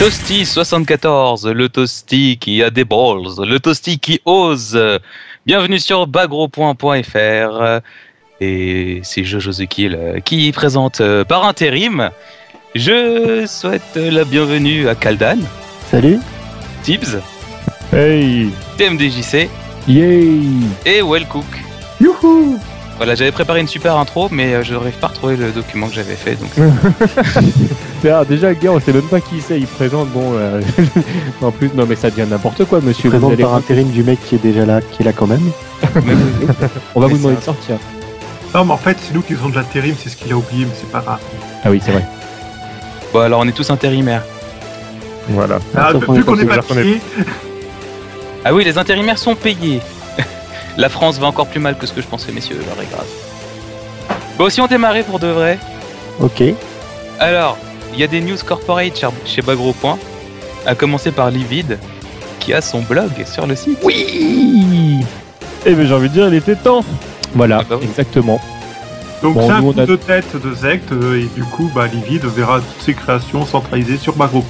Toasty 74, le Toasty qui a des balls, le Toasty qui ose. Bienvenue sur bagro.fr et c'est Jojo Zekil qui présente euh, par intérim. Je souhaite la bienvenue à Kaldan, Salut. Tibbs, Hey TMDJC Yay et Wellcook. Youhou Voilà, j'avais préparé une super intro, mais euh, je n'arrive pas à retrouver le document que j'avais fait. Donc... Déjà, le gars, on sait même pas qui c'est, il présente, bon... euh, en plus, non mais ça devient n'importe quoi, monsieur. Vous Présente allez- par intérim du mec qui est déjà là, qui est là quand même. On va Mais vous demander de sortir. Non, mais en fait, c'est nous qui faisons de l'intérim, c'est ce qu'il a oublié, mais c'est pas grave. Ah oui, c'est vrai. Bon, alors on est tous intérimaires. Voilà. Ah, sauf qu'on vu est qu'on est pas Ah oui, les intérimaires sont payés. La France va encore plus mal que ce que je pensais, messieurs. Est grave. Bon, si on démarrait pour de vrai. Ok. Alors, il y a des news corporate chez- Bagro. Point, À commencer par Livid, qui a son blog sur le site. Oui Eh ben j'ai envie de dire, il était temps Voilà, Ah bah oui. exactement. donc Bon, c'est un coup a- de tête de Zect, euh, et du coup, bah, Livide verra toutes ses créations centralisées sur Bagro.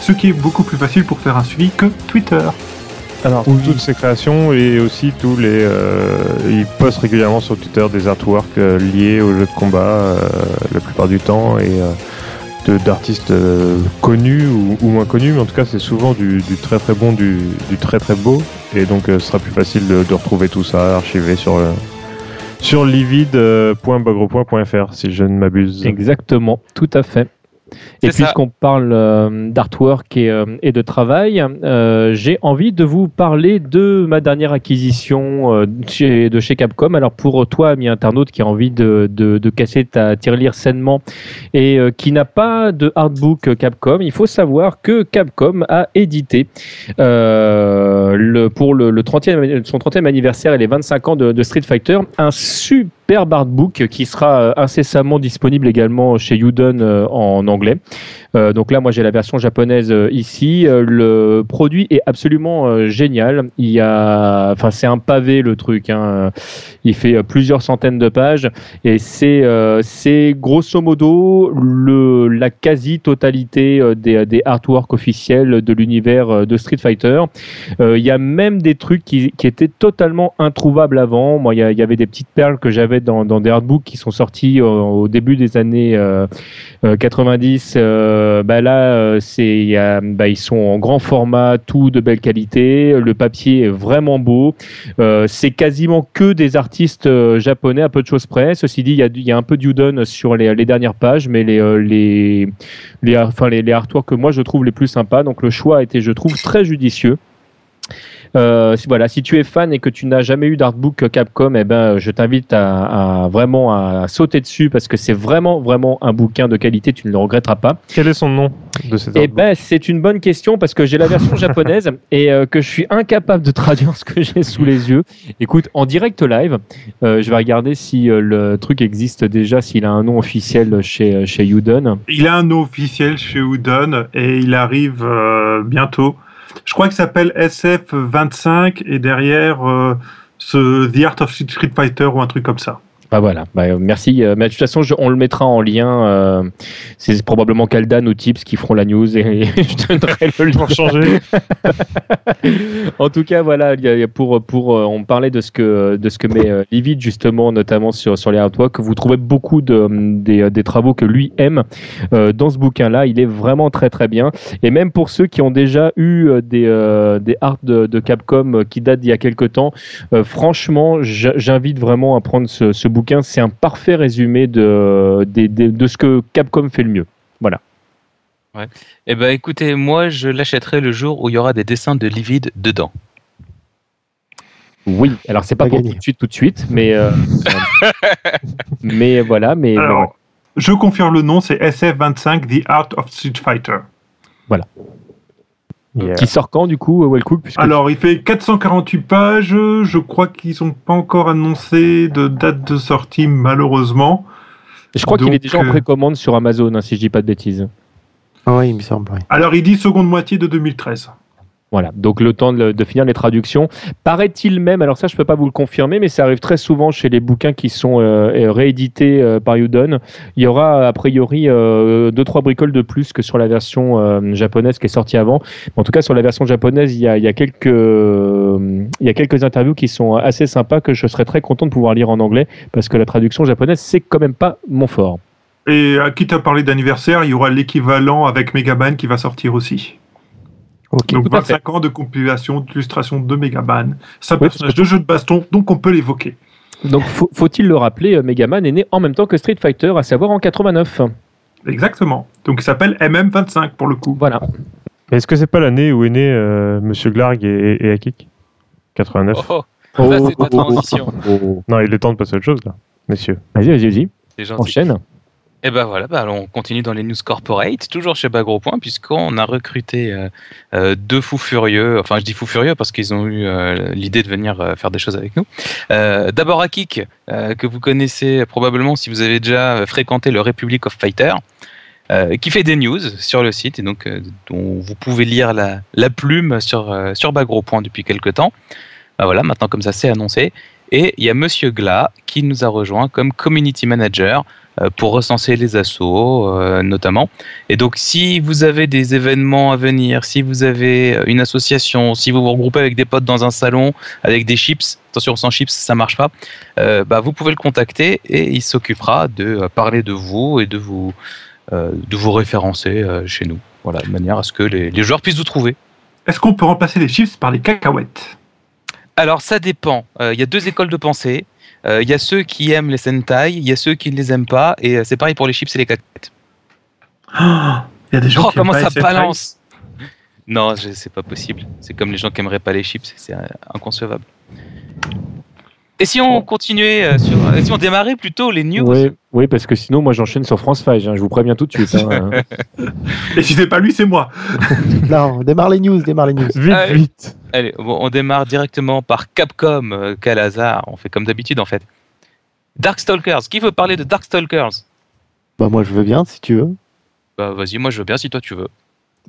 Ce qui est beaucoup plus facile pour faire un suivi que Twitter. Alors, toutes ces créations et aussi tous les. euh, ils postent régulièrement sur Twitter des artworks euh, liés au jeu de combat euh, la plupart du temps et euh, de- d'artistes euh, connus ou, ou moins connus, mais en tout cas, c'est souvent du, du très très bon, du, du très très beau. Et donc, euh, ce sera plus facile de, de retrouver tout ça archivé sur. euh, sur livide.bagro.fr si je ne m'abuse. Exactement, tout à fait. Et puisqu'on parle euh, d'artwork et, euh, et de travail, euh, j'ai envie de vous parler de ma dernière acquisition chez, de chez Capcom. Alors pour toi, ami internaute, qui a envie de, de, de casser ta tirelire sainement et qui n'a pas de artbook Capcom, il faut savoir que Capcom a édité le, pour le, le 30e, son 30e anniversaire et les 25 ans de, de Street Fighter un superbe artbook qui sera euh, incessamment disponible également chez Udon euh, en anglais. Euh, donc là, moi, j'ai la version japonaise euh, ici. Euh, le produit est absolument génial. Il y a, enfin, c'est un pavé le truc. Hein. Il fait plusieurs centaines de pages et c'est, c'est grosso modo le, la quasi-totalité des, des artworks officiels de l'univers de Street Fighter. Il y a même des trucs qui, qui étaient totalement introuvables avant. Moi, il y, avait des petites perles que j'avais dans, dans des artbooks qui sont sortis au début des années euh, euh, 90. euh, bah là, euh, c'est, bah, ils sont en grand format, tout de belle qualité. Le papier est vraiment beau. Euh, c'est quasiment que des artistes euh, japonais, à peu de choses près. Ceci dit, il y a, y a un peu d'Udon sur les, dernières pages, mais les, euh, les, les, enfin, les, les artworks que moi je trouve les plus sympas. Donc le choix a été, je trouve, très judicieux. Euh, si- voilà, si tu es fan et que tu n'as jamais eu d'artbook Capcom, eh ben, je t'invite à, à vraiment à, sauter dessus parce que c'est vraiment vraiment un bouquin de qualité, tu ne le regretteras pas. Quel est son nom de cet Eh artbook ben, c'est une bonne question parce que j'ai la version japonaise et euh, que je suis incapable de traduire ce que j'ai sous les yeux. Écoute, en direct live, euh, je vais regarder si euh, le truc existe déjà, s'il a un nom officiel chez chez Udon. Il a un nom officiel chez Udon et il arrive euh, bientôt. Je crois qu'il s'appelle SF25 et derrière euh, ce The Art of Street Fighter ou un truc comme ça. Bah voilà, bah, euh, merci. Euh, mais de toute façon, je- on le mettra en lien. euh, c'est probablement Kaldan ou Tips qui feront la news et, je donnerai le lien. Pour changer. en tout cas, voilà, pour pour on parlait de ce que de ce que met euh, Livid justement, notamment sur sur les artworks. Vous trouvez beaucoup de des, des travaux que lui aime euh, dans ce bouquin-là. Il est vraiment très très bien. Et même pour ceux qui ont déjà eu des des arts de, de Capcom qui datent d'il y a quelques temps, franchement, j'invite vraiment à prendre ce, ce bouquin. C'est un parfait résumé de, ce que Capcom fait le mieux. Eh ben, écoutez, moi, je l'achèterai le jour où il y aura des dessins de Livid dedans. Oui, alors c'est pas Pas pour gagné. tout de suite, tout de suite, mais euh, mais voilà, mais ouais. Je confirme le nom, c'est SF25 The Art of Street Fighter. Yeah. qui sort quand du coup, Wellcook puisque Alors, il fait 448 pages. Je crois qu'ils n'ont pas encore annoncé de date de sortie, malheureusement. je crois qu'il est déjà en euh, précommande sur Amazon, hein, si je dis pas de bêtises. Ah ouais, il me semble. Alors, il dit seconde moitié de 2013. Voilà, donc le temps de, finir les traductions. Paraît-il même, alors ça je peux pas vous le confirmer, mais ça arrive très souvent chez les bouquins qui sont euh, réédités euh, par Udon. Il y aura a priori euh, deux trois bricoles de plus que sur la version euh, japonaise qui est sortie avant. En tout cas sur la version japonaise, il y a, quelques euh, interviews qui sont assez sympas que je serais très content de pouvoir lire en anglais parce que la traduction japonaise c'est quand même pas mon fort. Et à qui t'a parlé d'anniversaire, il y aura l'équivalent avec Megaban qui va sortir aussi. Ok. Donc tout à fait. 25 ans de compilation d'illustrations de Megaban. C'est un Oui, personnage de jeu de baston, donc on peut l'évoquer. Donc faut- faut-il le rappeler, euh, Megaman est né en même temps que Street Fighter, à savoir en 89. Exactement. Donc il s'appelle MM25 pour le coup. Voilà. Est-ce que c'est pas l'année où est né euh, Monsieur Glarg et, et Akik? 89 Oh, oh, ça, c'est ta transition. oh. Non, il est temps de passer à autre chose, là, messieurs. Vas-y, vas-y, vas-y. Enchaîne. Et ben voilà, alors on continue dans les news corporate, toujours chez Bagro Point, puisqu'on a recruté euh, euh, deux fous furieux. Enfin, je dis fous furieux parce qu'ils ont eu euh, l'idée de venir faire des choses avec nous. D'abord Akik, que vous connaissez probablement si vous avez déjà fréquenté le Republic of Fighter, qui fait des news sur le site et donc dont vous pouvez lire la, plume sur, sur Bagro Point depuis quelques temps. Bah voilà, maintenant comme ça c'est annoncé. Et il y a Monsieur Gla qui nous a rejoint comme community manager euh, pour recenser les assos euh, notamment. Et donc si vous avez des événements à venir, si vous avez euh, une association, si vous vous regroupez avec des potes dans un salon avec des chips, attention sans chips ça marche pas, euh, bah, vous pouvez le contacter et il s'occupera de parler de vous et de vous, de vous référencer chez nous. Voilà, de manière à ce que les joueurs puissent vous trouver. Est-ce qu'on peut remplacer les chips par les cacahuètes? Alors ça dépend. Euh, Il y a deux écoles de pensée. Euh, Il y a ceux qui aiment les Sentai, il y a ceux qui ne les aiment pas, et euh, c'est pareil pour les chips et les cacahuètes. Ah, Il y a des gens Oh, qui aiment comment pas ça balance Non, je- c'est pas possible. C'est comme les gens qui aimeraient pas les chips, c'est inconcevable. Et si on continuait euh, sur, euh, si on démarrait plutôt les news Oui, oui, parce que sinon, moi, j'enchaîne sur France 5. hein, je vous préviens tout de suite. hein. Et si c'est pas lui, c'est moi. Non, démarre les news, démarre les news. Vite, Allez. vite Allez, bon, on démarre directement par Capcom, euh, quel hasard, on fait comme d'habitude en fait. Darkstalkers, qui veut parler de Darkstalkers? Bah moi je veux bien si tu veux. Bah vas-y, moi je veux bien si toi tu veux.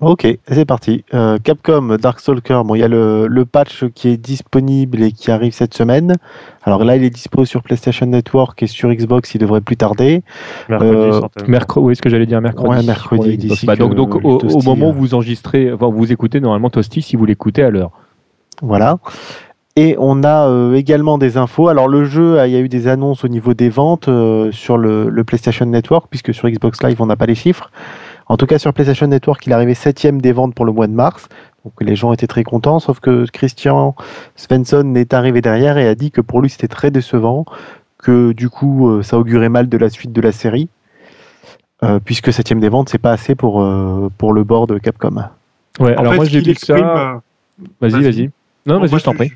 Ok, c'est parti. Euh, Capcom Darkstalker, bon il y a le, le patch qui est disponible et qui arrive cette semaine. Alors là il est dispo sur PlayStation Network et sur Xbox, il devrait plus tarder. Mercredi, Euh. Mercredi, oui, ce que j'allais dire mercredi. Ouais, mercredi, Bah, donc, au, moment où euh, vous enregistrez, enfin, vous écoutez normalement Toasty si vous l'écoutez à l'heure. Voilà. Et on a euh, également des infos. Alors le jeu, il y a eu des annonces au niveau des ventes euh, sur le, le PlayStation Network, puisque sur Xbox Live, on n'a pas les chiffres. En tout cas, sur PlayStation Network, il est arrivé septième des ventes pour le mois de mars. Donc les gens étaient très contents, sauf que Christian Svensson est arrivé derrière et a dit que pour lui, c'était très décevant, que du coup, euh, ça augurait mal de la suite de la série, euh, puisque septième des ventes, c'est pas assez pour, euh, pour le board de Capcom. Ouais, En alors fait, moi j'ai vu exprime, ça. euh, Vas-y, vas-y. Non, vas-y, je t'en prie.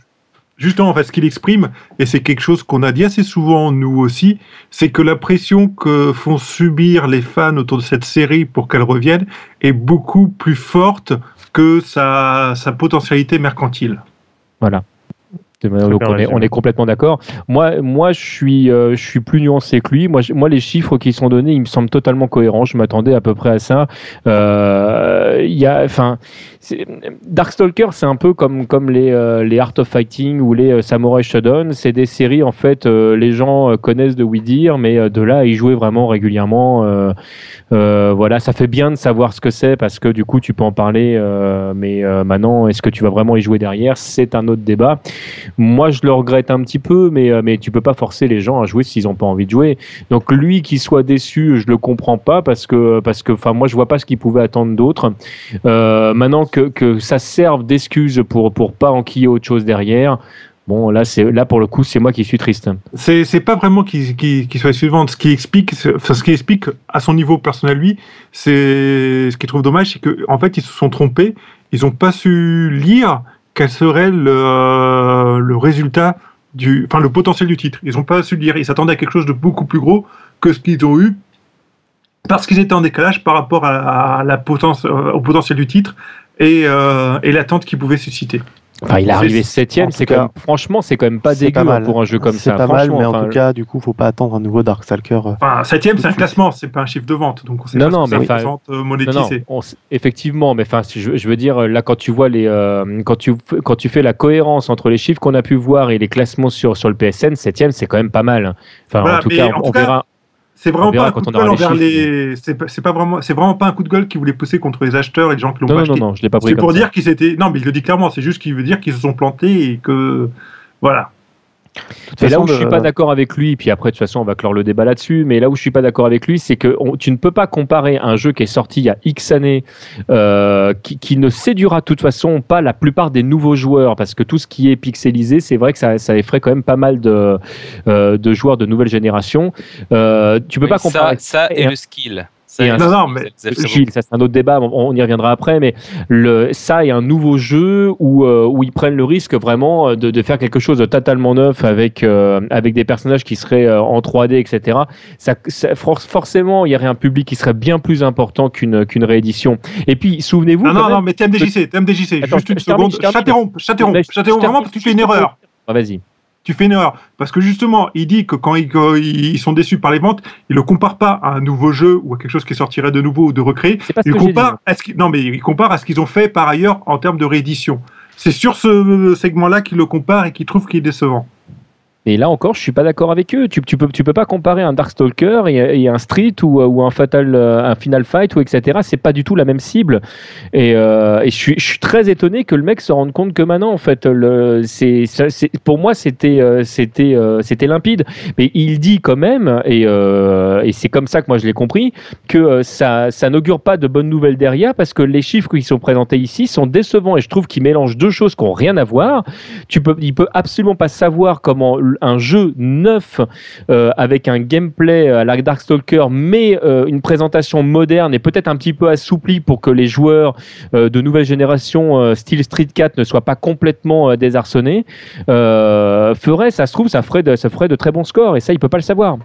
Justement, en fait, ce qu'il exprime, et c'est quelque chose qu'on a dit assez souvent nous aussi, c'est que la pression que font subir les fans autour de cette série pour qu'elle revienne est beaucoup plus forte que sa, sa potentialité mercantile. Voilà. Donc on est, résumé. on est complètement d'accord. Moi, moi, je suis, euh, je suis plus nuancé que lui. Moi, je- moi, les chiffres qui sont donnés, ils me semblent totalement cohérents. Je m'attendais à peu près à ça. Euh, Il y a, enfin, Darkstalker, c'est un peu comme comme les euh, les Art of Fighting ou les euh, Samurai Shodown. C'est des séries en fait, les gens connaissent de oui dire, mais de là à y jouer vraiment régulièrement. voilà, ça fait bien de savoir ce que c'est parce que du coup, tu peux en parler. mais maintenant, est-ce que tu vas vraiment y jouer derrière? C'est un autre débat. Moi, je le regrette un petit peu, mais, euh, mais tu peux pas forcer les gens à jouer s'ils n'ont pas envie de jouer. Donc lui qui soit déçu, je le comprends pas parce que parce que enfin moi je vois pas ce qu'il pouvait attendre d'autre. Euh, maintenant que, que ça serve d'excuse pour pour pas enquiller autre chose derrière. Bon là c'est là pour le coup c'est moi qui suis triste. C'est c'est pas vraiment qu'il qu'il- qu'il soit suivant. Ce qui explique, ce qui explique à son niveau personnel lui, c'est ce qu'il trouve dommage, c'est que en fait ils se sont trompés. Ils ont pas su lire quel serait le, le résultat du, enfin le potentiel du titre. Ils ont pas su le lire. Ils s'attendaient à quelque chose de beaucoup plus gros que ce qu'ils ont eu parce qu'ils étaient en décalage par rapport à, euh, au potentiel du titre et, euh, et l'attente qu'il pouvait susciter. Enfin, il est C'est- arrivé septième, c'est quand même, franchement, c'est quand même pas c'est dégueu pas mal. hein, pour un jeu comme C'est ça. pas mal, mais en enfin, tout cas, du coup, faut pas attendre un nouveau Darkstalker. euh. Enfin, septième, c'est un classement, c'est pas un chiffre de vente, donc on sait Non, pas non, ça mais enfin, représente euh, Non, on effectivement, mais enfin, je, je veux dire, là, quand tu vois les, euh, quand tu quand tu fais la cohérence entre les chiffres qu'on a pu voir et les classements sur sur le PSN, septième, c'est quand même pas mal. Enfin, Voilà, en tout cas, en on, tout on cas, verra. C'est vraiment verra pas un coup de gueule envers les. C'est pas, c'est pas vraiment, c'est vraiment pas un coup de gueule qui voulait pousser contre les acheteurs et les gens qui l'ont pas non, non, acheté. non, je l'ai pas pris C'est pour ça. dire qu'ils étaient. Non, mais il le dit clairement. C'est juste qu'il veut dire qu'ils se sont plantés et que voilà. Mais là où je suis pas d'accord avec lui, puis après de toute façon on va clore le débat là-dessus, mais là où je suis pas d'accord avec lui, c'est que on- tu ne peux pas comparer un jeu qui est sorti il y a X années, euh, qui, qui ne séduira de toute façon pas la plupart des nouveaux joueurs, parce que tout ce qui est pixelisé, c'est vrai que ça, ça effraie quand même pas mal de, euh, de joueurs de nouvelle génération. Euh, tu peux Oui, pas comparer. ça, ça et et un- le skill. Ça un- Non, non, mais- Gilles, ça c'est un autre débat, on, y reviendra après, mais le, ça est un nouveau jeu où, euh, où ils prennent le risque vraiment euh, de, de faire quelque chose de totalement neuf avec, euh, avec des personnages qui seraient en 3D, etc. Ça, ça- for- forcément, il y aurait un public qui serait bien plus important qu'une qu'une réédition. Et puis, souvenez-vous. Non, quand non, même- non, mais TMDJC, TMDJC, Attends, juste une seconde. je t'interromps je vraiment parce que tu fais une erreur. Ah, Vas-y. Tu fais une erreur. Parce que justement, il dit que quand ils, ils sont déçus par les ventes, il le compare pas à un nouveau jeu ou à quelque chose qui sortirait de nouveau ou de recréé. C'est pas ce Il que j'ai dit. compare à ce qu'ils- non, mais il compare à ce qu'ils ont fait par ailleurs en termes de réédition. C'est sur ce segment-là qu'il le compare et qu'il trouve qu'il est décevant. Et là encore, je suis pas d'accord avec eux. Tu, tu peux, pas comparer un Darkstalker et, et un Street ou, un Fatal, euh, un Final Fight ou etc. C'est pas du tout la même cible. Et, euh, je, suis, très étonné que le mec se rende compte que maintenant, en fait, pour moi, c'était, euh, c'était, limpide. Mais il dit quand même, et, c'est comme ça que moi je l'ai compris, que ça, ça n'augure pas de bonnes nouvelles derrière parce que les chiffres qui sont présentés ici sont décevants et je trouve qu'il mélange deux choses qui n'ont rien à voir. Tu peux, il peut absolument pas savoir comment un jeu neuf euh, avec un gameplay à la Darkstalker, mais euh, une présentation moderne et peut-être un petit peu assouplie pour que les joueurs euh, de nouvelle génération, euh, style Street 4, ne soient pas complètement euh, désarçonnés, euh, ferait, ça se trouve, ça ferait, de, ça ferait de très bons scores et ça, il peut pas le savoir.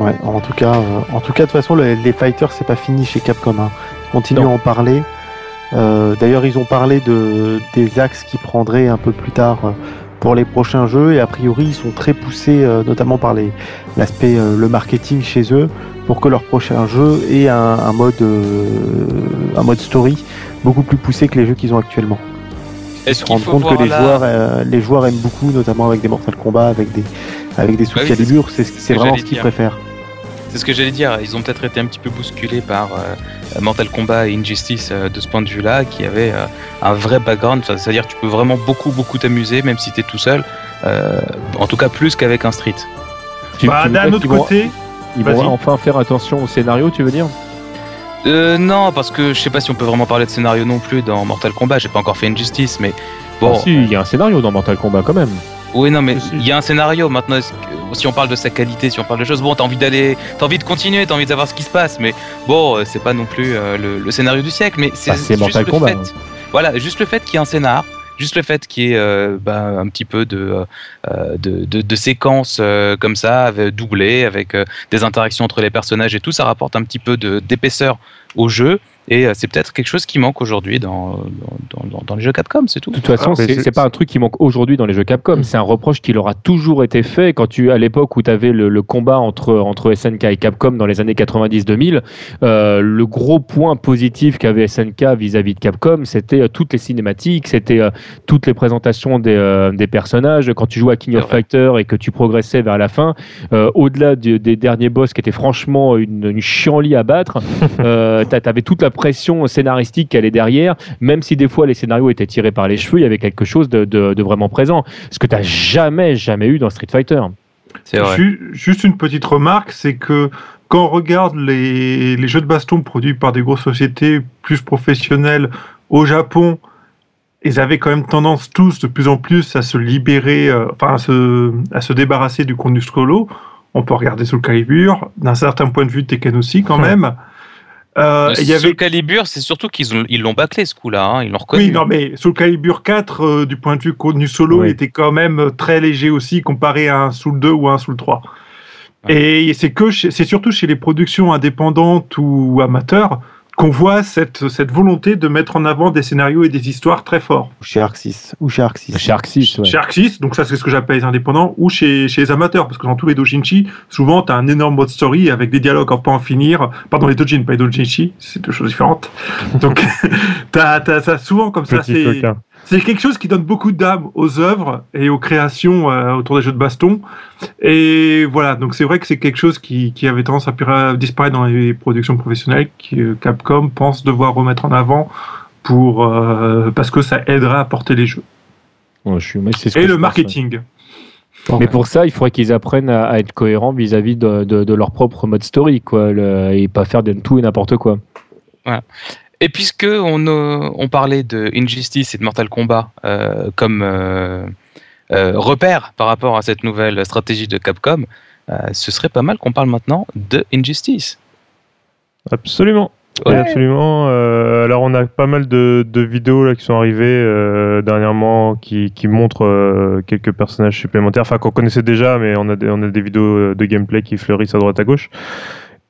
Ouais, en tout cas, euh, en tout cas, de toute façon, les, les fighters, c'est pas fini chez Capcom. Hein. À en parler. Euh, D'ailleurs, ils ont parlé de des axes qu'ils prendraient un peu plus tard euh, pour les prochains jeux. Et a priori, ils sont très poussés, euh, notamment par les l'aspect euh, le marketing chez eux, pour que leur prochain jeu ait un, un mode euh, un mode story beaucoup plus poussé que les jeux qu'ils ont actuellement. Ils se rendent compte que les là- joueurs, les joueurs aiment beaucoup, notamment avec des Mortal Kombat, avec des avec des sous Bah oui, c'est vraiment ce qu'ils préfèrent. C'est ce que j'allais dire. Ils ont peut-être été un petit peu bousculés par euh, Mortal Kombat et Injustice euh, de ce point de vue-là, qui avait euh, un vrai background. Enfin, C'est-à-dire que tu peux vraiment beaucoup, beaucoup t'amuser, même si tu es tout seul. Euh, en tout cas, plus qu'avec un Street. Tu- Bah, d'un autre qu'ils vont- côté, Ils vont enfin faire attention au scénario, tu veux dire? Euh, non, parce que je sais pas si on peut vraiment parler de scénario non plus dans Mortal Kombat. J'ai pas encore fait Injustice, mais bon. Ah, Si, il y a un scénario dans Mortal Kombat quand même. Oui, non, mais il y a un scénario maintenant. que- si on parle de sa qualité, si on parle de choses, bon, t'as envie d'aller, t'as envie de continuer, t'as envie de savoir ce qui se passe, mais bon, euh, c'est pas non plus euh, le, le scénario du siècle, mais c'est Bah, juste Mortal le Kombat, fait. hein. Voilà, juste le fait qu'il y ait un scénar, juste le fait qu'il y ait euh, bah, un petit peu de, de, de, de séquences euh, comme ça, doublées, avec euh, des interactions entre les personnages et tout, ça rapporte un petit peu de- d'épaisseur au jeu. Et euh, c'est peut-être quelque chose qui manque aujourd'hui dans, dans, dans, dans les jeux Capcom, c'est tout. De toute façon, Ah, c'est pas un truc qui manque aujourd'hui dans les jeux Capcom. Mm. C'est un reproche qui leur a toujours été fait quand tu, à l'époque où tu avais le, le combat entre, entre SNK et Capcom dans les années 90-2000, euh, le gros point positif qu'avait SNK vis-à-vis de Capcom, c'était euh, toutes les cinématiques, c'était euh, toutes les présentations des, euh, des personnages. Quand tu jouais à King of. Fighter et que tu progressais vers la fin, euh, au-delà des derniers boss qui étaient franchement une, une chienlit à battre, euh, t'a- t'avais toute la pression scénaristique qu'elle est derrière, même si des fois les scénarios étaient tirés par les cheveux, il y avait quelque chose de, de- de vraiment présent. Ce que t'as jamais, jamais eu dans Street Fighter. C'est vrai. Ju- Juste une petite remarque, c'est que quand on regarde les, les jeux de baston produits par des grosses sociétés plus professionnelles au Japon, ils avaient quand même tendance tous de plus en plus à se libérer, euh, enfin à se, à se débarrasser du contenu solo. On peut regarder Soul Calibur, d'un certain point de vue Tekken aussi quand même. Euh, Le il y avait Soul Calibur, c'est surtout qu'ils ont- ils l'ont bâclé ce coup-là, hein, ils l'ont reconnu. Oui, non, mais Soul Calibur 4, euh, du point de vue contenu solo, Oui. était quand même euh, très léger aussi comparé à un Soul 2 ou un Soul 3. Et c'est que chez- c'est surtout chez les productions indépendantes ou amateurs qu'on voit cette, cette volonté de mettre en avant des scénarios et des histoires très forts. Ou chez Arc 6. Ou chez Arc 6. Chez Arc 6, ouais. Chez Arc 6, donc ça c'est ce que j'appelle les indépendants, ou chez, chez les amateurs, parce que dans tous les dojinshi, souvent tu as un énorme mode story avec des dialogues en pas en finir. Pardon, les dojin, pas les dojinshi, c'est deux choses différentes. Donc tu as, ça souvent comme ça. C'est. C'est quelque chose qui donne beaucoup d'âme aux œuvres et aux créations euh, autour des jeux de baston. Et voilà, donc c'est vrai que c'est quelque chose qui, qui avait tendance à disparaître dans les productions professionnelles, que euh, Capcom pense devoir remettre en avant pour euh, parce que ça aidera à porter les jeux. Ouais, je suis- mais c'est ce que Et je le pense, marketing. ouais. Mais pour ça, il faudrait qu'ils apprennent à, à être cohérents vis-à-vis de, de- de leur propre mode story, quoi, le- et pas faire de tout et n'importe quoi. Et puisque on, euh, on parlait de Injustice et de Mortal Kombat euh, comme euh, euh, repère par rapport à cette nouvelle stratégie de Capcom, ce serait pas mal qu'on parle maintenant de Injustice. Absolument. Ouais. Absolument. Alors, on a pas mal de, de vidéos là, qui sont arrivées dernièrement qui, qui montrent quelques personnages supplémentaires, enfin qu'on connaissait déjà, mais on a, des, on a des vidéos de gameplay qui fleurissent à droite à gauche.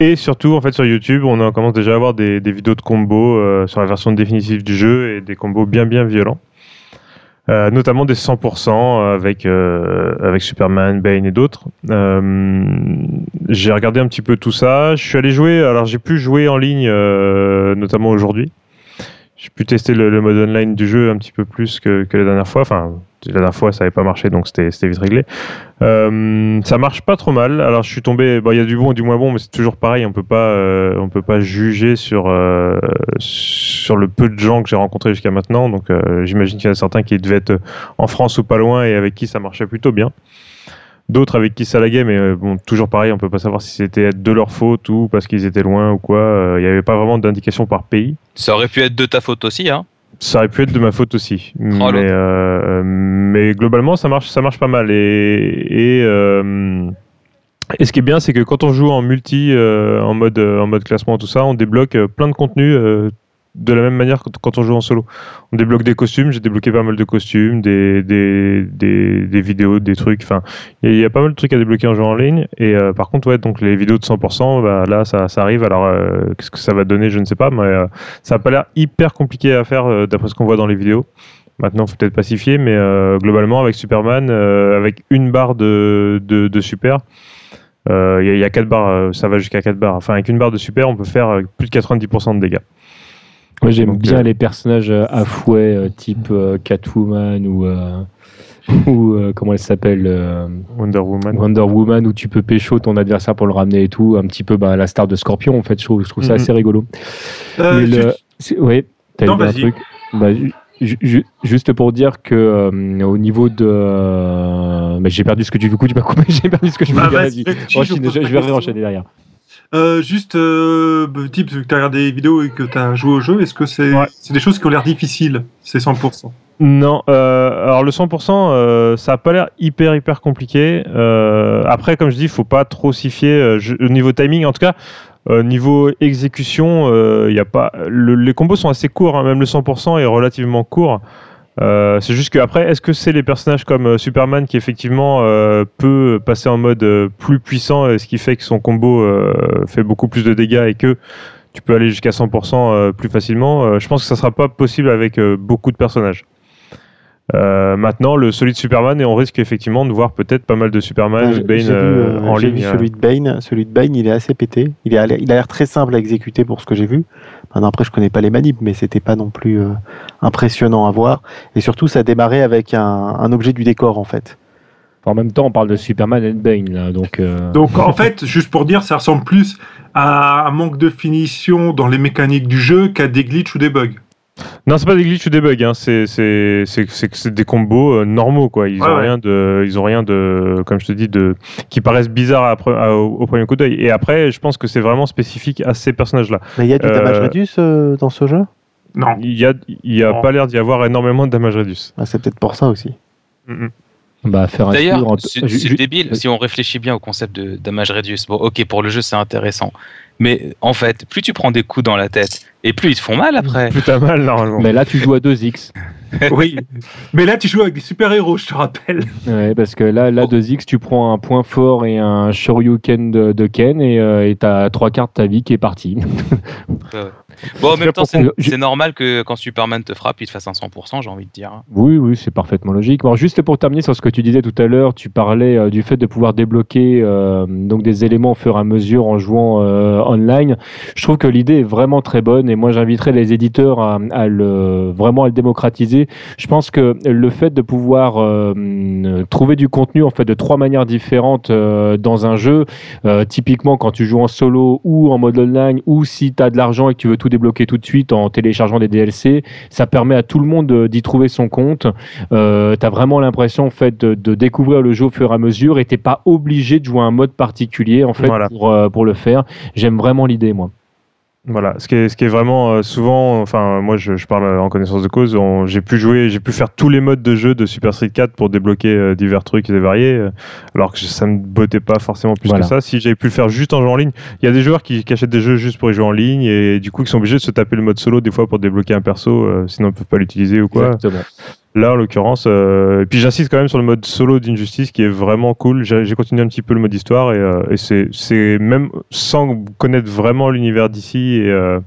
Et surtout, en fait, sur YouTube, on en commence déjà à avoir des, vidéos de combos euh, sur la version définitive du jeu et des combos bien bien violents. Euh, notamment des 100% avec, euh, avec Superman, Bane et d'autres. J'ai regardé un petit peu tout ça. Je suis allé jouer, alors j'ai pu jouer en ligne, notamment aujourd'hui. J'ai pu tester le, le mode online du jeu un petit peu plus que, que la dernière fois. Enfin, la dernière fois, ça n'avait pas marché, donc c'était vite réglé. Euh, ça marche pas trop mal. Alors, je suis tombé. Il y a du bon et du moins bon, mais c'est toujours pareil. On peut pas, euh, on peut pas juger sur euh, sur le peu de gens que j'ai rencontrés jusqu'à maintenant. Donc, euh, j'imagine qu'il y en a certains qui devaient être en France ou pas loin et avec qui ça marchait plutôt bien. D'autres avec qui ça laguait, mais euh, bon, toujours pareil, on peut pas savoir si c'était de leur faute ou parce qu'ils étaient loin ou quoi. Il n'y avait pas vraiment d'indication par pays. Ça aurait pu être de ta faute aussi, hein Ça aurait pu être de ma faute aussi, Oh, mais, euh, mais globalement ça marche, ça marche pas mal. Et, et, euh, et ce qui est bien, c'est que quand on joue en multi, euh, en mode en mode classement, tout ça, on débloque plein de contenus de la même manière que quand on joue en solo. On débloque des costumes, j'ai débloqué pas mal de costumes, des, vidéos, des trucs. Enfin, il y, a- il pas mal de trucs à débloquer en jouant en ligne. Et euh, par contre, ouais, donc les vidéos de 100%, bah, là, ça, arrive. Alors, euh, qu'est-ce que ça va donner, je ne sais pas, mais euh, ça a pas l'air hyper compliqué à faire d'après ce qu'on voit dans les vidéos. Maintenant, faut peut-être pacifier, mais globalement, avec Superman, avec une barre de, super, il y, a- il 4 barres, ça va jusqu'à 4 barres. Enfin, avec une barre de super, on peut faire plus de 90% de dégâts. Moi, j'aime Donc, bien euh, les personnages euh, à fouet, euh, type euh, Catwoman ou, euh, ou euh, comment elle s'appelle euh, Wonder Woman. Wonder Woman, où tu peux pécho ton adversaire pour le ramener et tout, un petit peu bah, la star de Scorpion, en fait. Je trouve, je trouve ça Mhm. assez rigolo. Euh, le- Oui, t'as Non, dit un truc. Bah, ju- ju- ju- juste pour dire que euh, au niveau de. euh, mais j'ai perdu ce que tu du coup tu m'as coupé, j'ai perdu ce que je Bah, voulais vas-y, dire. Enchaîne, je, vais question. enchaîner derrière. Euh, juste, euh, bah, type, que tu as regardé les vidéos et que tu as joué au jeu, est-ce que c'est Ouais. des choses qui ont l'air difficiles C'est 100%. Non, euh, alors le 100%, euh, ça a pas l'air hyper hyper compliqué. Après, comme je dis, faut pas trop s'y fier au niveau timing. En tout cas, euh, niveau exécution, euh, il y a pas. le- les combos sont assez courts, hein, même le 100% est relativement court. Euh, c'est juste que après, est-ce que c'est les personnages comme euh, Superman qui effectivement euh, peut passer en mode plus puissant, et ce qui fait que son combo fait beaucoup plus de dégâts et que tu peux aller jusqu'à 100% euh, plus facilement. Je pense que ça sera pas possible avec beaucoup de personnages. Euh, maintenant, le solide Superman, et on risque effectivement de voir peut-être pas mal de Superman J'ai ou de Bane vu, euh, euh, en ligne. vu celui de Bane. Celui de Bane, il est assez pété. Il, est, allé- il a l'air très simple à exécuter pour ce que j'ai vu. Maintenant, après, je connais pas les manips, mais c'était pas non plus euh, impressionnant à voir. Et surtout, ça a démarré avec un, un objet du décor, en fait. En même temps, on parle de Superman et de Bane, là, donc. euh, Donc en fait, juste pour dire, ça ressemble plus à un manque de finition dans les mécaniques du jeu qu'à des glitches ou des bugs. Non, c'est pas des glitches ou des bugs, hein, c'est des combos euh, normaux, quoi. Ils Ouais, ont ouais. rien de, ils ont rien de, comme je te dis, de, qui paraissent bizarres à pre- à- au, au premier coup d'œil. Et après, je pense que c'est vraiment spécifique à ces personnages-là. Mais il y a du Euh, damage reduce euh, dans ce jeu? Non. Il y a, il y a Non. pas l'air d'y avoir énormément de damage reduce. Ah, C'est peut-être pour ça aussi. Mm, mm. Bah, faire D'ailleurs, c'est ju- c'est ju- débile si on réfléchit bien au concept de damage reduce. Bon, ok, pour le jeu, c'est intéressant. Mais en fait, plus tu prends des coups dans la tête, et plus ils te font mal après. Plus t'as mal normalement. Mais là, tu joues à 2x. oui. Mais là, tu joues avec des super-héros, je te rappelle. Ouais, parce que là, là 2x, tu prends un point fort et un Shoryuken de, de Ken et euh, et t'as trois quarts de ta vie qui est partie. Bon, en même temps, c'est normal que quand Superman te frappe, il te fasse un 100%, j'ai envie de dire. Oui, oui, c'est parfaitement logique. Bon, juste pour terminer sur ce que tu disais tout à l'heure, tu parlais euh, du fait de pouvoir débloquer euh, donc des éléments au fur et à mesure en jouant euh, online. Je trouve que l'idée est vraiment très bonne et moi j'inviterais les éditeurs à, à le vraiment à le démocratiser. Je pense que le fait de pouvoir trouver du contenu en fait de trois manières différentes dans un jeu, typiquement quand tu joues en solo ou en mode online ou si tu as de l'argent et que tu veux tout débloquer tout de suite en téléchargeant des DLC, ça permet à tout le monde de- d'y trouver son compte. Euh, tu as vraiment l'impression en fait de, de découvrir le jeu au fur et à mesure et t'es pas obligé de jouer un mode particulier en fait Voilà. pour, euh, pour le faire. J'aime vraiment l'idée moi. Voilà, ce qui est, ce qui est vraiment euh, souvent, enfin moi je, je parle en connaissance de cause, on- j'ai pu jouer, j'ai pu faire tous les modes de jeu de Super Street 4 pour débloquer euh, divers trucs et variés, euh, alors que ça me bottait pas forcément plus Voilà. que ça. Si j'avais pu le faire juste en jeu en ligne, il y a des joueurs qui, qui achètent des jeux juste pour y jouer en ligne et du coup qui sont obligés de se taper le mode solo des fois pour débloquer un perso, euh, sinon ils peuvent pas l'utiliser ou quoi. Exactement. Là, en l'occurrence, euh, et puis j'insiste quand même sur le mode solo d'Injustice qui est vraiment cool. J'ai continué un petit peu le mode histoire et, euh, et c'est même sans connaître vraiment l'univers d'ici et, euh,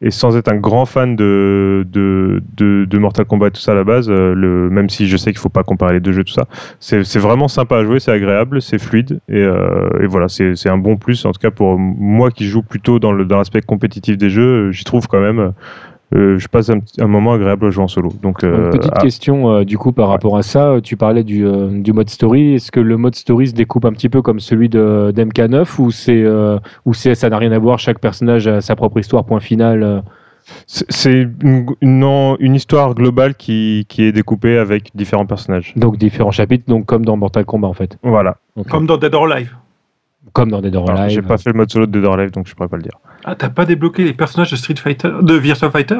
et sans être un grand fan de, de, de, de Mortal Kombat et tout ça à la base, euh, le, même si je sais qu'il faut pas comparer les deux jeux, tout ça, c'est vraiment sympa à jouer, c'est agréable, c'est fluide et, euh, et voilà, c'est un bon plus. En tout cas, pour moi qui joue plutôt dans le- dans l'aspect compétitif des jeux, j'y trouve quand même. Euh, je passe un, moment agréable à jouer en solo. Donc, euh, Une petite ah, question euh, du coup par rapport à ça. Tu parlais du, euh, du mode story. Est-ce que le mode story se découpe un petit peu comme celui de d'MK9 ou c'est euh, ou c'est ça n'a rien à voir. Chaque personnage a sa propre histoire. Point final. euh. C'est une, une, non, une histoire globale qui, qui est découpée avec différents personnages. Donc différents chapitres. Donc comme dans Mortal Kombat en fait. Voilà. Comme dans Dead or Alive. Comme dans Dead or Alive. J'ai pas fait le mode solo de Dead or Alive, donc je pourrais pas le dire. Ah, t'as pas débloqué les personnages de Street Fighter, de Virtua Fighter?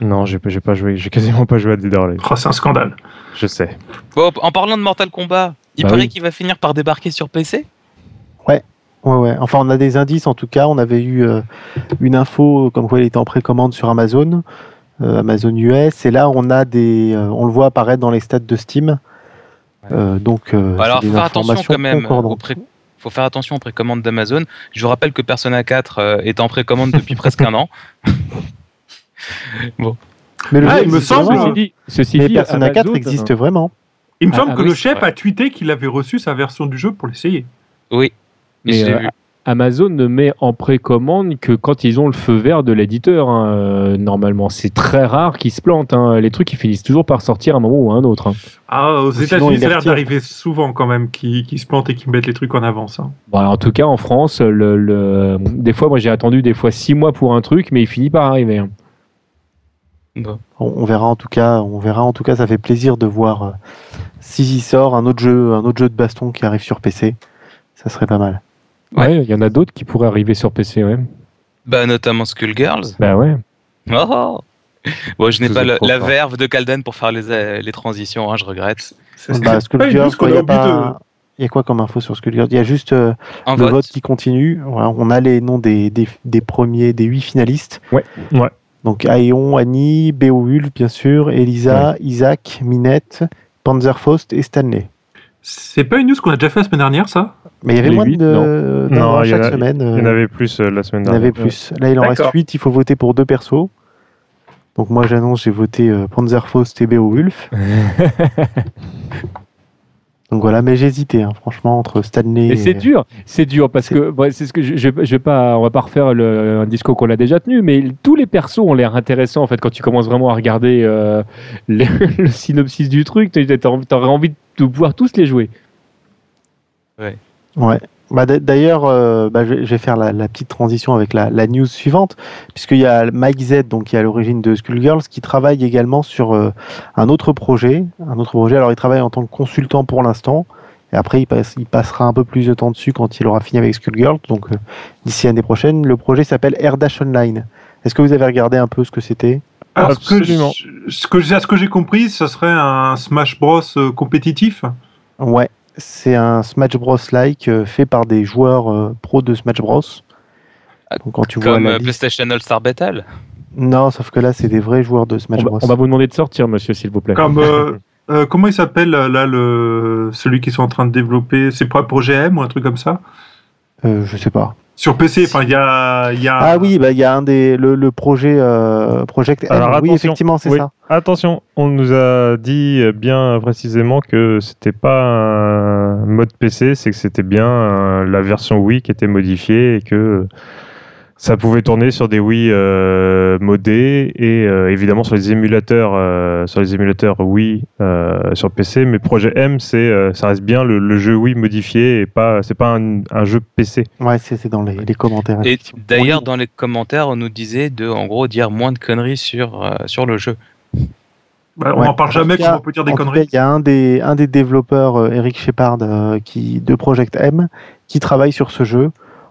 Non, j'ai pas- joué, j'ai quasiment pas joué à Dead or Alive. Oh, c'est un scandale. Je sais. Bon, en parlant de Mortal Kombat, il Bah paraît oui. qu'il va finir par débarquer sur PC. Ouais, ouais. Enfin, on a des indices en tout cas. On avait eu euh, une info comme quoi il était en précommande sur Amazon, euh, Amazon US. Et là, on a des, euh, on le voit apparaître dans les stats de Steam. Euh, donc, euh, Bah alors, faire attention quand même. Au concordantes. pré- faut faire attention aux précommandes d'Amazon. Je vous rappelle que Persona 4 euh, est en précommande depuis presque un an. Mais le Ah, jeu il me semble- Ceci dit, ceci Mais dit, Persona 4 Amazon, existe vraiment. Il me Ah, semble ah que oui, le chef a tweeté qu'il avait reçu sa version du jeu pour l'essayer. Oui. Mais, je l'ai euh, vu. Amazon ne met en précommande que quand ils ont le feu vert de l'éditeur. hein, euh, normalement, c'est très rare qu'ils se plantent. hein. Les trucs, ils finissent toujours par sortir à un moment ou à un autre. hein. Ah, aux États-Unis, ça a l'air d'arriver souvent quand même, qu'ils se plantent et qu'ils mettent les trucs en avance. hein. Bon, en tout cas, en France, le, le- des fois, moi, j'ai attendu des fois six mois pour un truc, mais il finit par arriver. hein. Bon. On, on verra en tout cas. On verra en tout cas. Ça fait plaisir de voir euh, s'il y sort un autre jeu, un autre jeu de baston qui arrive sur PC. Ça serait pas mal. Ouais. Ouais, il y en a d'autres qui pourraient arriver sur PC. Ouais. Bah, notamment Skullgirls. Bah ouais. Oh Bon, je n'ai pas la verve de Calden pour faire les, euh, les transitions, hein, je regrette. C'est Bah, Skullgirls, il y a quoi comme info sur Skullgirls? Il y a juste euh, le vote. vote qui continue. Voilà, on a les noms des, des, des premiers, des huit finalistes. Ouais, ouais. Donc Aeon, Annie, Beowulf, bien sûr, Elisa, Isaac, Minette, Panzerfaust et Stanley. C'est pas une news qu'on a déjà fait la semaine dernière, ça? Mais il y avait Les moins de non. il chaque a- semaine. Il y en euh, avait plus euh, la semaine il y en dernière. avait plus. Là, il en reste D'accord. 8. Il faut voter pour deux persos. Donc moi, j'annonce, j'ai voté euh, Panzerfaust et Beowulf. Donc voilà, mais j'ai hésité, hein, franchement, entre Stanley Et c'est dur, c'est dur parce que ouais, c'est ce que je, je, je vais pas, on va pas refaire le, un discours qu'on a déjà tenu, mais tous les persos ont l'air intéressants en fait quand tu commences vraiment à regarder euh, le, le synopsis du truc, tu aurais envie de pouvoir tous les jouer. Ouais. Bah, d- D'ailleurs, euh, bah, je vais je vais faire la, la petite transition avec la, la news suivante, puisqu'il y a Mike Z, donc qui est à l'origine de Skullgirls, qui travaille également sur euh, un autre projet. Un autre projet. Alors, il travaille en tant que consultant pour l'instant, et après, il, passe- il passera un peu plus de temps dessus quand il aura fini avec Skullgirls, donc euh, d'ici l'année prochaine. Le projet s'appelle Air Dash Online. Est-ce que vous avez regardé un peu ce que c'était? Alors, que Absolument. ce que ce que j'ai compris, ce serait un Smash Bros euh, compétitif. Ouais, c'est un Smash Bros like euh, fait par des joueurs euh, pros de Smash Bros. Donc quand tu vois Comme euh, PlayStation All Star Battle. Non, sauf que là, c'est des vrais joueurs de On Smash va, Bros. on va vous demander de sortir, monsieur, s'il vous plaît. Comme euh, euh, comment il s'appelle là le celui qu'ils sont en train de développer C'est pas pour GM ou un truc comme ça? Euh, je sais pas. Sur PC, enfin, il y a, il y a. Ah oui, bah il y a un des le, le projet euh, Project M. Alors, oui, attention. effectivement, c'est Oui. ça. Attention, on nous a dit bien précisément que c'était pas un mode PC, c'est que c'était bien euh, la version Wii qui était modifiée et que ça pouvait tourner sur des Wii euh, modés et euh, évidemment sur les émulateurs, euh, sur les émulateurs Wii euh, sur PC. Mais Projet M, c'est euh, ça reste bien le, le jeu Wii modifié et pas c'est pas un, un jeu PC. Ouais, c'est c'est dans les, les commentaires. Et d'ailleurs, dans les commentaires, on nous disait de, en gros, dire moins de conneries sur, euh, sur le jeu. Bah, on Ouais. en parle jamais quand on peut dire des conneries. Il y a un des, un des développeurs, euh, Eric Shepard, euh, qui, de Project M, qui travaille sur ce jeu,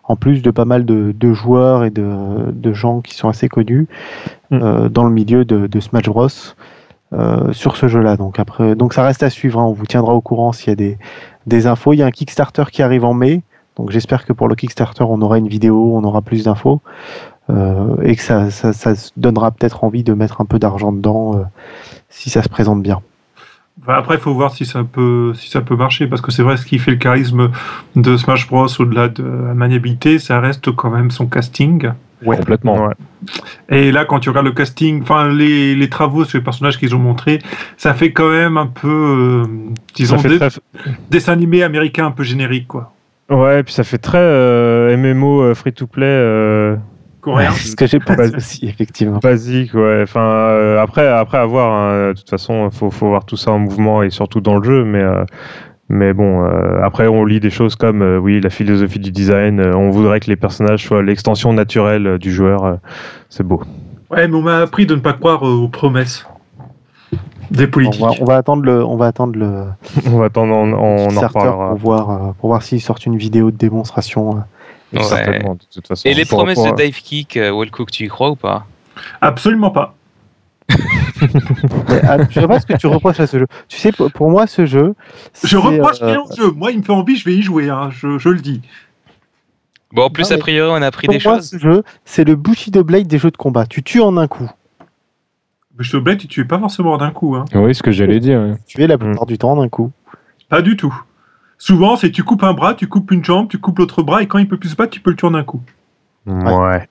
en plus de pas mal de, de joueurs et de, de gens qui sont assez connus Mm. euh, dans le milieu de, de Smash Bros. euh, sur ce jeu-là. Donc après, donc ça reste à suivre. hein. On vous tiendra au courant s'il y a des, des infos. Il y a un Kickstarter qui arrive en mai. Donc j'espère que pour le Kickstarter, on aura une vidéo, on aura plus d'infos. euh, et que ça, ça, donnera peut-être envie de mettre un peu d'argent dedans si ça se présente bien. Enfin, après, il faut voir si ça peut, si ça peut marcher, parce que c'est vrai, ce qui fait le charisme de Smash Bros. au-delà de la maniabilité, ça reste quand même son casting. Complètement. Ouais. Et là, quand tu regardes le casting, enfin les, les travaux sur les personnages qu'ils ont montrés, ça fait quand même un peu, euh, disons, des- très- dessin animé américain un peu générique, quoi. Ouais, puis ça fait très euh, MMO euh, free-to-play. euh, Coréen. C'est ce que j'ai pensé aussi, effectivement. Basique, ouais. Enfin, euh, après, après avoir, hein, de toute façon, faut, faut voir tout ça en mouvement et surtout dans le jeu. Mais, euh, mais bon, euh, après, on lit des choses comme, euh, oui, la philosophie du design. euh, on voudrait que les personnages soient l'extension naturelle euh, du joueur. euh, c'est beau. Ouais, mais on m'a appris de ne pas croire euh, aux promesses des On politiques. va, on va attendre le, on va attendre le On va attendre, on, on en reparlera. pour voir, euh, pour voir s'ils sortent une vidéo de démonstration. Ouais. Certainement, de toute façon. Et les Pour- promesses pour- de Dive Kick, Wellcook, tu y crois ou pas? Absolument pas. Mais, ah, je sais pas ce que tu reproches à ce jeu. Tu sais, pour, pour moi, ce jeu. Je reproche euh, rien au jeu. Moi, il me fait envie, je vais y jouer, hein, je, je le dis. Bon, en plus, Non, a priori, on a appris Pour des moi, choses. ce jeu, c'est le Bushido Blade des jeux de combat. Tu tues en un coup. Te blesse, tu tues pas forcément d'un coup. Hein. Oui, ce que j'allais dire. ouais. Tu es la plupart du temps en un coup. Pas du tout. Souvent, c'est tu coupes un bras, tu coupes une jambe, tu coupes l'autre bras, et quand il peut plus se battre, tu peux le tuer en un coup. Ouais.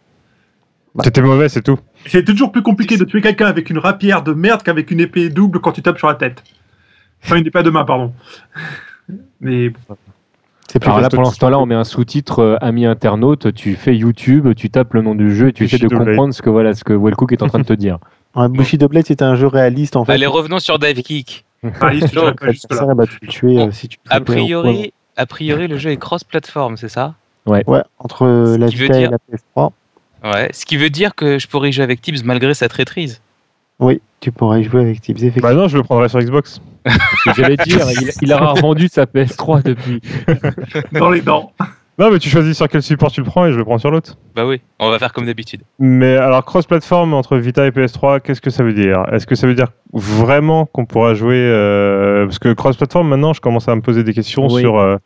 Bah. C'était mauvais, c'est tout. C'est toujours plus compliqué de tuer quelqu'un avec une rapière de merde qu'avec une épée double quand tu tapes sur la tête. Enfin, une épée à deux mains, pardon. Mais C'est plus Alors là, pour l'instant-là, on met un sous-titre euh, ami internaute. Tu fais YouTube, tu tapes le nom du jeu et tu essaies de comprendre ce que voilà, ce que Wellcook est en train de te dire. Bushido Blade, c'est un jeu réaliste en fait. Allez, revenons sur Dive Kick. Pas bah, tu tuer si tu A ouais, priori, a priori, le jeu est cross-platform, c'est ça? Ouais, entre euh, la et la PS3. Ouais. Ce qui veut dire que je pourrais y jouer avec Tibbs malgré sa traîtrise. Oui, tu pourrais y jouer avec Tibbs, effectivement. Bah non, je le prendrai sur Xbox. J'allais dire, il, il a rarement vendu sa PS3 depuis. Dans les dents. Non, mais tu choisis sur quel support tu le prends et je le prends sur l'autre. Bah oui, on va faire comme d'habitude. Mais alors, cross-platform entre Vita et PS3, qu'est-ce que ça veut dire? Est-ce que ça veut dire vraiment qu'on pourra jouer euh, Parce que cross-platform, maintenant, je commence à me poser des questions Oui. sur, euh,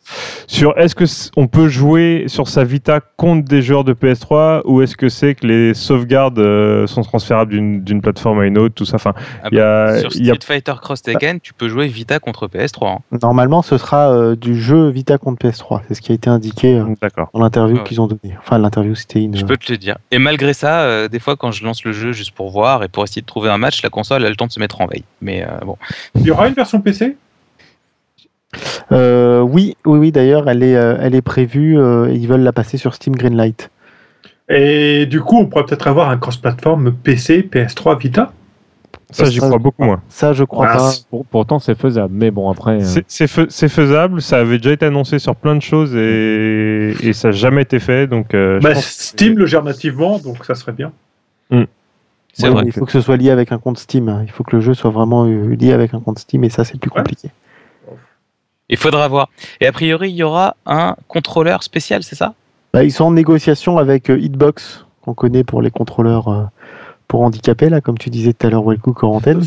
sur est-ce que c- on peut jouer sur sa Vita contre des joueurs de PS3 ou est-ce que c'est que les sauvegardes euh, sont transférables d'une d'une plateforme à une autre, tout ça? Enfin, Ah y a, Sur il y a- Street Fighter Cross Tekken, tu peux jouer Vita contre PS3. hein. Normalement, ce sera euh, du jeu Vita contre PS3. C'est ce qui a été indiqué euh, D'accord. dans l'interview Ouais. qu'ils ont donnée. Enfin, l'interview, c'était une. Je peux te le dire. Et malgré ça, euh, des fois, quand je lance le jeu juste pour voir et pour essayer de trouver un match, la console a le temps de se mettre en veille. Mais euh, bon. Il y aura une version PC Euh, oui, oui, oui. D'ailleurs, elle est, euh, elle est prévue. euh, ils veulent la passer sur Steam Greenlight. Et du coup, on pourrait peut-être avoir un cross-platform PC, PS3, Vita? Ça, j'y crois beaucoup moins. Ça, je crois Ah, pas. Pour- pourtant, c'est faisable. Mais bon, après. euh, C'est- C'est fais- c'est faisable, ça avait déjà été annoncé sur plein de choses et, et ça n'a jamais été fait. Donc, euh, je Bah, Steam le gère nativement, donc ça serait bien. C'est Ouais, vrai. Il faut que ce soit lié avec un compte Steam. hein. Il faut que le jeu soit vraiment euh, lié avec un compte Steam. Et ça, c'est plus Ouais. compliqué. Il faudra voir. Et a priori, il y aura un contrôleur spécial, c'est ça? Bah, ils sont en négociation avec Hitbox, qu'on connaît pour les contrôleurs euh, pour handicapés, là, comme tu disais tout à l'heure, Wellcook en antenne.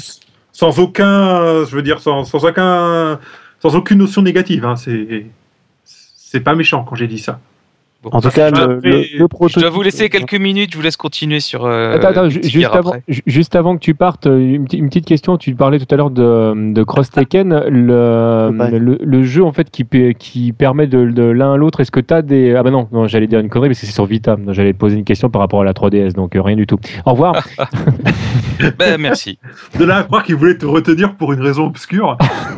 Sans aucun, je veux dire, sans, sans aucun, sans aucune notion négative. Hein, c'est, c'est pas méchant quand j'ai dit ça. En tout cas, le, le, Je dois vous laisser quelques minutes, je vous laisse continuer sur. euh, Attends, juste, avant, juste que tu partes, euh, une, petite- une petite question. Tu parlais tout à l'heure de, de Cross Tekken. Le, le jeu en fait qui, pe- qui permet de, de l'un à l'autre. Est-ce que tu as des. Ah bah non, non j'allais dire une connerie, mais c'est sur Vita. J'allais te poser une question par rapport à la 3DS, donc euh, rien du tout. Au revoir. Ben, merci. De là à croire qu'il voulait te retenir pour une raison obscure.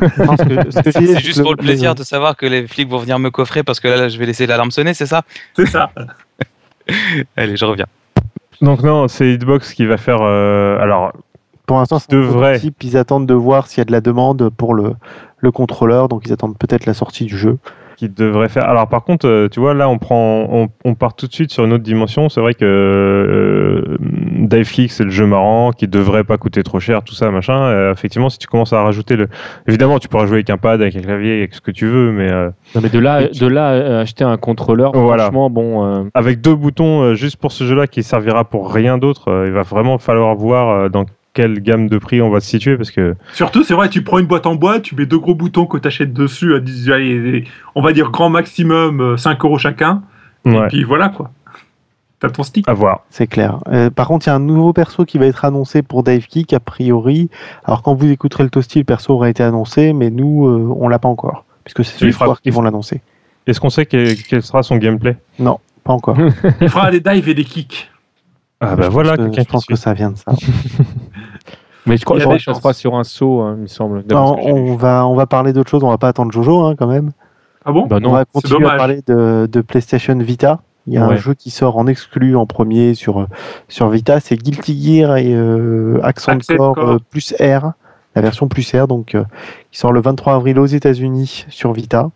C'est juste pour le plaisir de savoir que les flics vont venir me coffrer parce que là, là, je vais laisser l'alarme sonner, c'est ça? C'est ça. Allez, je reviens. Donc non, c'est Hitbox qui va faire. euh, alors, Pour l'instant, c'est prototype. Ils attendent de voir s'il y a de la demande pour le, le contrôleur, donc ils attendent peut-être la sortie du jeu. Qui devrait faire. Alors par contre, euh, tu vois, là on prend, on, on part tout de suite sur une autre dimension. C'est vrai que euh, Dive Kick, c'est le jeu marrant qui devrait pas coûter trop cher, tout ça, machin. Euh, effectivement, si tu commences à rajouter le, évidemment, tu pourras jouer avec un pad, avec un clavier, avec ce que tu veux, mais euh, Non, mais de là, tu- de là acheter un contrôleur, Voilà. franchement, bon. avec deux boutons juste pour ce jeu-là qui servira pour rien d'autre, il va vraiment falloir voir dans quelle gamme de prix on va se situer parce que Surtout, c'est vrai, tu prends une boîte en bois, tu mets deux gros boutons que tu achètes dessus à 10, allez, on va dire grand maximum euh, 5 euros chacun. Et puis voilà quoi. T'as ton stick. à voir. C'est clair. Euh, par contre, il y a un nouveau perso qui va être annoncé pour Dive Kick, a priori. Alors, quand vous écouterez le toasty, le perso aura été annoncé, mais nous, euh, on l'a pas encore. Puisque c'est ce soir qu'ils il vont l'annoncer. Est-ce qu'on sait quel, quel sera son gameplay? Non, pas encore. Il fera des dives et des kicks. Ah bah voilà, Je pense qui que ça vient de ça. Mais je crois, Il y je crois sur un saut, hein, il me semble. Non, on va, on va parler d'autre chose. On va pas attendre Jojo, hein, quand même. Ah bon? Bah non. on va continuer à parler de, de PlayStation Vita. Il y a un jeu qui sort en exclu en premier sur, sur Vita, c'est Guilty Gear et euh, Accent Accent Core Core. euh, plus R, la version plus R, donc euh, qui sort le 23 avril aux États-Unis sur Vita.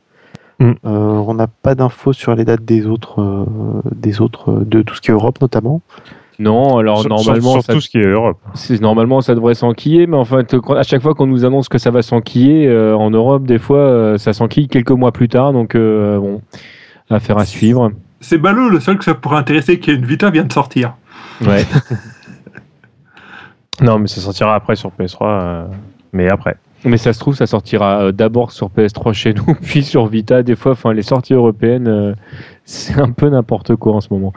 Mm. Euh, on n'a pas d'infos sur les dates des autres, euh, des autres, euh, de tout ce qui est Europe notamment. Non, alors Sur- normalement, sur, ça, tout ce qui est Europe. c'est- normalement, ça devrait s'enquiller, mais en fait, à chaque fois qu'on nous annonce que ça va s'enquiller, euh, en Europe, des fois, euh, ça s'enquille quelques mois plus tard, donc euh, bon, affaire à suivre. C'est ballot, le seul que ça pourrait intéresser qui est une Vita vient de sortir. Ouais. Non, mais ça sortira après sur PS3, euh, mais après. Mais ça se trouve, ça sortira d'abord sur PS3 chez nous, puis sur Vita. Des fois, enfin, les sorties européennes, euh, c'est un peu n'importe quoi en ce moment.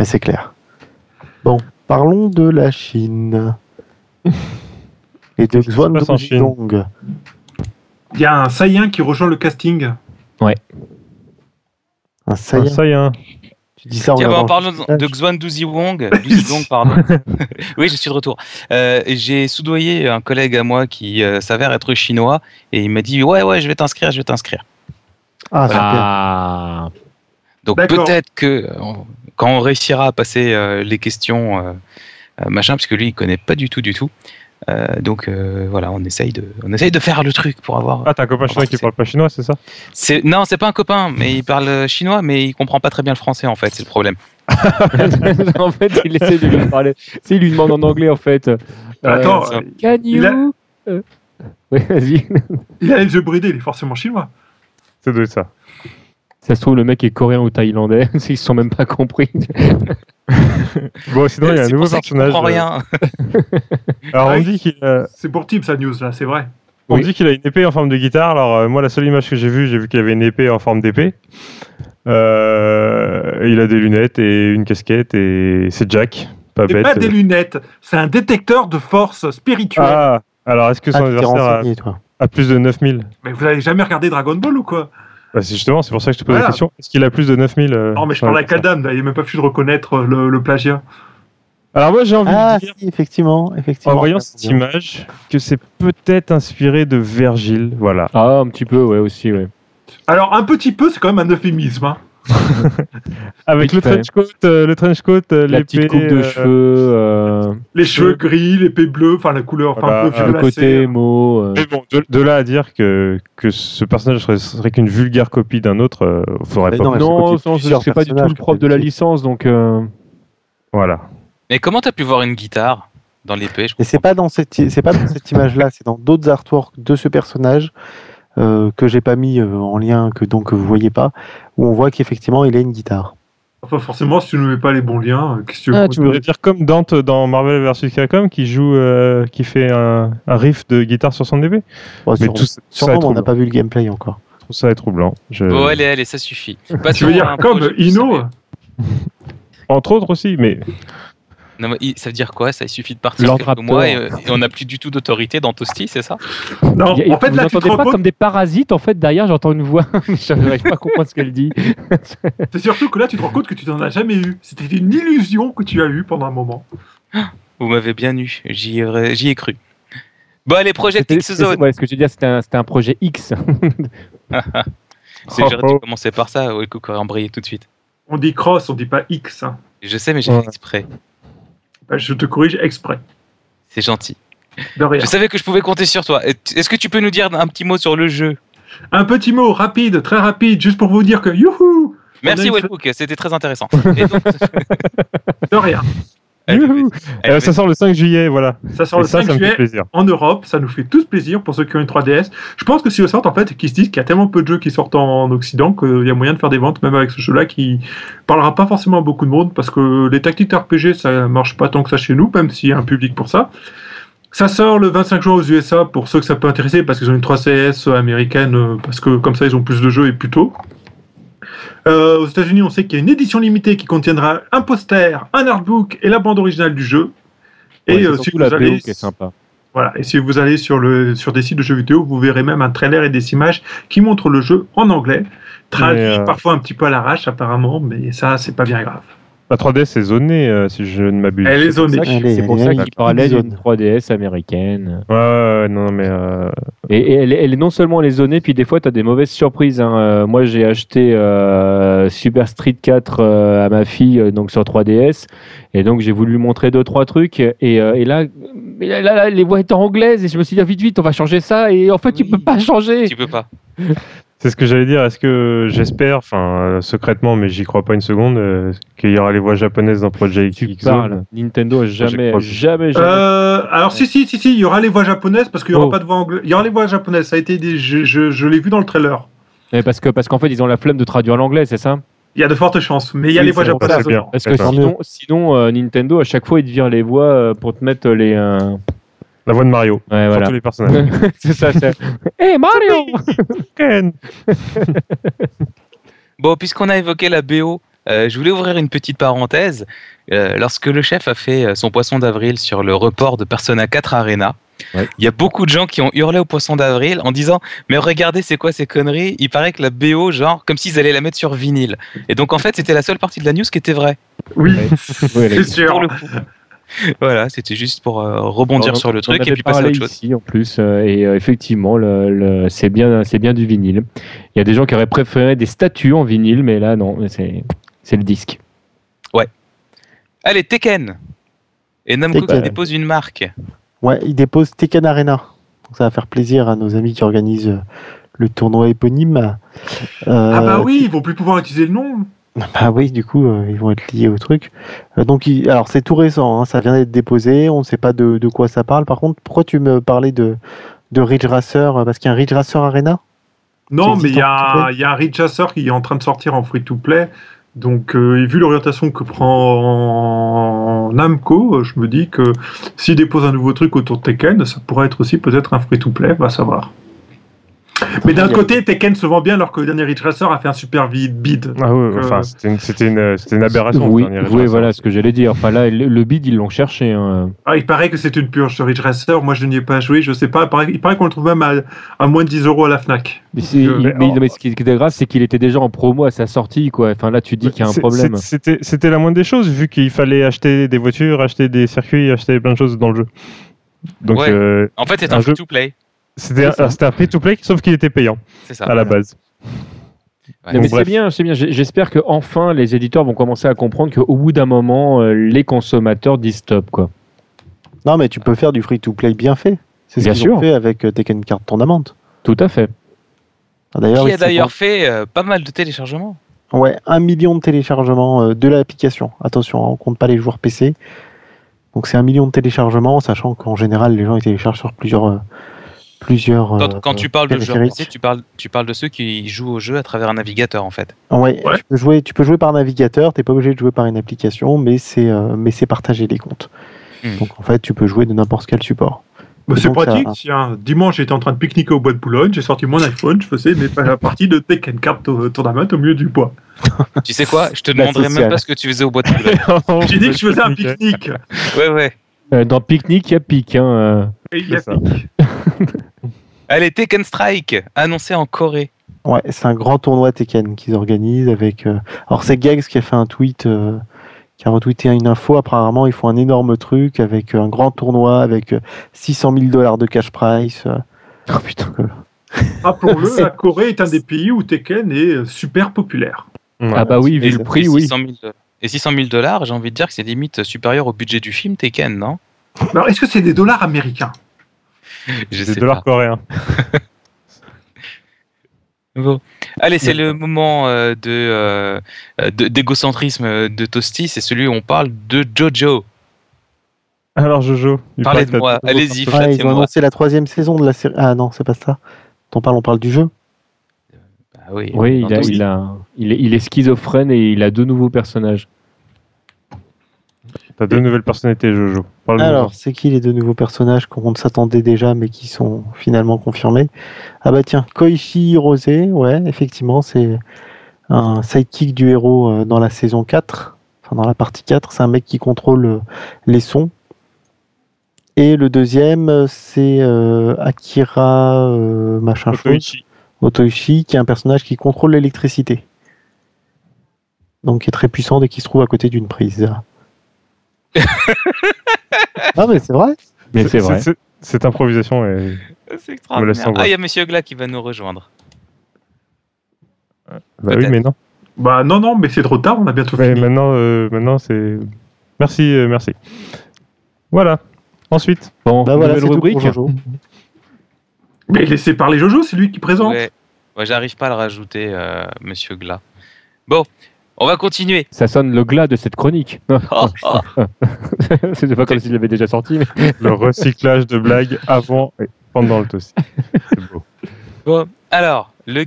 Ouais, c'est clair. Bon, parlons de la Chine. Et de Xuan Dong. Il y a un Saiyan qui rejoint le casting. Un Ah, Saiyan. hein. Tu dis ça en Tiens, bah, en parlant de Xuan Douzi Wong, pardon. oui, je suis de retour. Euh, J'ai soudoyé un collègue à moi qui euh, s'avère être chinois et il m'a dit Ouais, ouais, je vais t'inscrire, je vais t'inscrire. Ah, super. Donc peut-être que euh, quand on réussira à passer euh, les questions, euh, machin, parce que lui, il connaît pas du tout, du tout. Euh, donc euh, voilà, on essaye de, on essaye de faire le truc pour avoir. Ah, t'as un copain chinois qui c'est- parle pas chinois, c'est ça? C'est non, c'est pas un copain, mais il parle chinois, mais il comprend pas très bien le français en fait, c'est le problème. en fait, il essaie de lui parler. Sais, il lui demande en anglais, en fait. Euh, Attends, euh, Can il a- you Euh, Oui, vas-y. il a les yeux bridés, il est forcément chinois. Ça doit être ça. Ça se trouve, le mec est coréen ou thaïlandais. Ils se sont même pas compris. Bon, sinon, il y a un nouveau pour ça personnage. comprend euh, rien. Alors, on dit qu'il a, C'est pour type sa news là, c'est vrai. on Oui. dit qu'il a une épée en forme de guitare. Alors, euh, moi, la seule image que j'ai vue, j'ai vu qu'il avait une épée en forme d'épée. Euh, il a des lunettes et une casquette et c'est Jack. Pas C'est bête. pas des lunettes, c'est un détecteur de force spirituelle. Ah, alors est-ce que son Ah, adversaire a, a plus de 9000 Mais vous avez jamais regardé Dragon Ball ou quoi? Bah, C'est justement, c'est pour ça que je te pose Voilà. la question. Est-ce qu'il a plus de 9000 euh, Non, mais je parle avec adversaire Adam, là, il n'a même pas pu de reconnaître euh, le, le plagiat. Alors, moi, j'ai envie Ah, de dire, si, effectivement. effectivement. en voyant cette image, que c'est peut-être inspiré de Virgile. Voilà. Ah, un petit peu, ouais, aussi, ouais. Alors, un petit peu, c'est quand même un euphémisme. Hein. Avec le trench coat, euh, le trench coat, euh, La l'épée, petite coupe de euh, cheveux, euh, Les cheveux gris, l'épée bleue, enfin la couleur, enfin Voilà, un peu euh, le côté émo. euh. Mais bon, de, de là à dire que, que ce personnage serait, serait qu'une vulgaire copie d'un autre, euh, faudrait Mais pas. non, Non, c'est pas du tout le propre de la licence, donc. euh, Voilà. Mais comment t'as pu voir une guitare dans l'épée Et c'est pas dans cette, c'est pas dans cette image-là, c'est dans d'autres artworks de ce personnage euh, que j'ai pas mis euh, en lien, que donc vous voyez pas, où on voit qu'effectivement il a une guitare. Enfin, forcément, si tu ne mets pas les bons liens, euh, qu'est-ce que tu veux Ah, tu voudrais dire comme Dante dans Marvel vs Capcom qui joue, euh, qui fait un, un riff de guitare sur son Bon, Mais sur- tout ça- sûrement, est on n'a pas vu le gameplay encore. trouve ça troublant. Je... Bon, allez, allez, ça suffit. Tu veux dire comme Ino. Entre autres aussi, mais Non, mais il- ça veut dire quoi? Ça, il suffit de partir quelques mois et, raptor. et on n'a plus du tout d'autorité dans Toasty, c'est ça? Non, a- en fait, vous là, tu te pas compte, comme des parasites en fait derrière j'entends une voix je n'arrive pas à comprendre ce qu'elle dit c'est surtout que là, tu te rends compte que tu n'en as jamais eu. C'était une illusion que tu as eue pendant un moment. Vous m'avez bien eu, j'y ai, cru. Bon, allez, Project C'était- X Zone. ouais, ce que je veux dire c'était un, projet X C'est que j'aurais Oh, dû oh. commencer par ça, ouais, coucou, embrayé tout de suite. On dit cross, on dit pas X. hein. Je sais, mais j'ai Ouais. fait exprès. Je te corrige exprès. C'est gentil. De rien. Je savais que je pouvais compter sur toi. Est-ce que tu peux nous dire un petit mot sur le jeu? Un petit mot rapide, très rapide, juste pour vous dire que youhou Merci Wellbook, c'était très intéressant. Et donc- De rien. Elle devait- elle Euh, ça sort le 5 juillet, voilà. Ça sort Et le ça, 5 ça me fait juillet en Europe, ça nous fait tous plaisir pour ceux qui ont une 3DS. Je pense que si le sortent, en fait, qu'ils se disent qu'il y a tellement peu de jeux qui sortent en Occident qu'il y a moyen de faire des ventes, même avec ce jeu-là, qui parlera pas forcément à beaucoup de monde, parce que les tactiques RPG, ça marche pas tant que ça chez nous, même s'il y a un public pour ça. Ça sort le 25 juin aux USA pour ceux que ça peut intéresser, parce qu'ils ont une 3CS américaine, euh, parce que comme ça, ils ont plus de jeux et plus tôt. Euh, aux États-Unis, on sait qu'il y a une édition limitée qui contiendra un poster, un artbook et la bande originale du jeu. Ouais, Et euh, si vous allez qui est sympa voilà, et si vous allez sur, le, sur des sites de jeux vidéo, vous verrez même un trailer et des images qui montrent le jeu en anglais, traduit euh, parfois un petit peu à l'arrache apparemment, mais ça, c'est pas bien grave. La 3DS est zonée, euh, si je ne m'abuse. Elle est C'est pour zonée. ça qu'il- Elle est- c'est pour elle ça est- qu'il parlait elle est d'une 3DS américaine Ouais, ouais, ouais, non, mais. euh, Et, et elle, est- elle est non seulement les zonée, puis des fois tu as des mauvaises surprises. hein. Euh, moi j'ai acheté euh, Super Street 4 euh, à ma fille donc sur 3DS, et donc j'ai voulu lui montrer deux trois trucs, et, euh, et là, mais là, là, là, les voix étaient anglaises, et je me suis dit ah, vite vite on va changer ça, et en fait tu Oui. peux pas changer. Tu peux pas. C'est ce que j'allais dire. Est-ce que j'espère, enfin, secrètement, mais j'y crois pas une seconde, euh, qu'il y aura les voix japonaises dans Project Tu X Zone. Nintendo a jamais, jamais, jamais. Euh, alors si, si, si, si, il y aura les voix japonaises parce qu'il y aura Oh. pas de voix anglaise. Il y aura les voix japonaises, ça a été des, je, je, je l'ai vu dans le trailer. Mais parce que parce qu'en fait ils ont la flemme de traduire l'anglais, c'est ça? Il y a de fortes chances, mais il y a Oui, les voix japonaises. dedans. Parce que sinon, sinon euh, Nintendo à chaque fois ils te virent les voix pour te mettre les. La voix de Mario. Ouais, voilà. tous les personnages. c'est ça. c'est- Hey Mario Ken Bon, puisqu'on a évoqué la BO, euh, je voulais ouvrir une petite parenthèse. Euh, lorsque le chef a fait euh, son poisson d'avril sur le report de Persona 4 Arena, Ouais. il y a beaucoup de gens qui ont hurlé au poisson d'avril en disant Mais regardez, c'est quoi ces conneries? Il paraît que la BO, genre, comme s'ils allaient la mettre sur vinyle. Et donc, en fait, c'était la seule partie de la news qui était vraie. Oui, Ouais, c'est sûr. Pour le coup. voilà, c'était juste pour euh, rebondir On- sur le truc et puis passer à autre chose. ici en plus euh, et euh, effectivement le, le- c'est bien c'est bien du vinyle. Il y a des gens qui auraient préféré des statues en vinyle mais là non c'est c'est le disque. Allez, Tekken Et Namco qui dépose une marque. Ouais, il dépose Tekken Arena. Donc ça va faire plaisir à nos amis qui organisent le tournoi éponyme. Euh, Ah bah oui, ils vont plus pouvoir utiliser le nom. Bah oui, du coup, euh, ils vont être liés au truc. Euh, donc, il- alors c'est tout récent, hein, ça vient d'être déposé, on ne sait pas de, de quoi ça parle. Par contre, pourquoi tu me parlais de, de Ridge Racer euh, Parce qu'il y a un Ridge Racer Arena Non, mais il y, a, y un Ridge Chasseur qui est en train de sortir en free-to-play. Donc, euh, et vu l'orientation que prend Namco, je me dis que s'il dépose un nouveau truc autour de Tekken, ça pourrait être aussi peut-être un free-to-play, va savoir. Mais d'un côté, Tekken se vend bien alors que le dernier Ridge Racer a fait un super bid. bid. Ah ouais, Euh, enfin, c'était une, c'était une, c'était une aberration. oui, le oui voilà Racer. ce que j'allais dire. Enfin là le, le bid ils l'ont cherché. hein. Ah, il paraît que c'est une purge ce Ridge Racer. Moi, je n'y ai pas joué, je sais pas. Il paraît, qu'on le trouve même à, à moins de 10 euros à la Fnac. Mais, c'est- il- mais ce qui était grave c'est qu'il était déjà en promo à sa sortie quoi. Enfin là tu dis qu'il y a un C'est- problème. C'était, c'était la moindre des choses, vu qu'il fallait acheter des voitures, acheter des circuits, acheter plein de choses dans le jeu. Donc, Ouais. euh, En fait, c'est Un un jeu- free-to-play. C'était, un, free-to-play, sauf qu'il était payant ça. à la base. Ouais. Mais c'est bien, c'est bien. J'espère que enfin les éditeurs vont commencer à comprendre qu'au bout d'un moment, euh, les consommateurs disent stop quoi. Non, mais tu peux faire du free-to-play bien fait. C'est ce Bien qu'ils sûr. ont fait avec euh, Tekken Card Tournament. Tout à fait. Ah, D'ailleurs, Qui a d'ailleurs fait euh, pas mal de téléchargements. Ouais, un million de téléchargements euh, de l'application. Attention, hein, on compte pas les joueurs PC. Donc c'est un million de téléchargements, sachant qu'en général, les gens ils téléchargent sur plusieurs. euh, plusieurs Quand, euh, quand tu parles de joueurs périphériques. PC, tu parles, tu parles de ceux qui jouent au jeu à travers un navigateur en fait. Ouais, Ouais. Tu, peux jouer, tu peux jouer par navigateur, t'es pas obligé de jouer par une application, mais c'est euh, mais c'est partagé les comptes. Hmm. Donc en fait, tu peux jouer de n'importe quel support. Bah, c'est ça- pratique. Tiens, dimanche, j'étais en train de pique-niquer au bois de Boulogne, j'ai sorti mon iPhone, je faisais mes la partie de Tekken Tour- Tournament au milieu du bois. Tu sais quoi? Je te La demanderai même pas ce que tu faisais au bois de Boulogne. J'ai dit que je faisais un pique-nique. Ouais, ouais. Euh, dans Picnic, il y a Pic. Hein, euh. Et il y a ça. pique. Allez, Tekken Strike, annoncé en Corée. Ouais, c'est un grand tournoi Tekken qu'ils organisent avec. euh, Alors c'est Gags qui a fait un tweet, euh, qui a retweeté une info. Apparemment, ils font un énorme truc avec euh, un grand tournoi avec euh, 600 000 dollars de cash price. euh. Oh putain. que- Rappelons-le, la Corée est un des pays où Tekken est super populaire. Ouais. Ah bah oui, vu le prix, oui. 600 000 Et 600 000 dollars, j'ai envie de dire que c'est limite supérieur au budget du film Tekken, non? Alors, est-ce que c'est des dollars américains? Je Des sais dollars pas. coréens. Bon. Allez, c'est le moment euh, de euh, de- d'égocentrisme de Toasty, c'est celui où on parle de Jojo. Alors Jojo, Parlez de moi, allez-y, Ouais, ils ont annoncé la troisième saison de la série. Ah non, c'est pas ça. On parle, on parle du jeu. Ah oui, il, a, il, a, il, est, il est schizophrène et il a deux nouveaux personnages. T'as deux nouvelles personnalités Jojo. Alors, c'est qui les deux nouveaux personnages qu'on s'attendait déjà, mais qui sont finalement confirmés? Ah bah tiens, Koichi Rose, ouais, effectivement, c'est un sidekick du héros euh, dans la saison 4, enfin dans la partie 4, c'est un mec qui contrôle euh, les sons. Et le deuxième, euh, c'est euh, Akira euh, machin Otoichi. Otoichi, qui est un personnage qui contrôle l'électricité. Donc qui est très puissant dès qu'il se trouve à côté d'une prise. ah mais c'est vrai Mais c'est vrai. Cette improvisation est... C'est extraordinaire. Ah, il y a Monsieur Gla qui va nous rejoindre. Bah oui, mais non. Bah non, non, mais c'est trop tard, on a bientôt Ouais, fini. maintenant, euh, maintenant c'est. Merci, euh, merci. Voilà. Ensuite. Bon, Bah voilà, nouvelle rubrique. pour Jojo. Mais laissez parler Jojo, c'est lui qui présente. Ouais, ouais j'arrive pas à le rajouter, euh, Monsieur Gla. Bon, on va continuer. Ça sonne le glas de cette chronique. Oh, oh. c'est pas comme s'il l'avait déjà sorti. Mais... Le recyclage de blagues avant et pendant le toast. C'est beau. Bon, alors, le...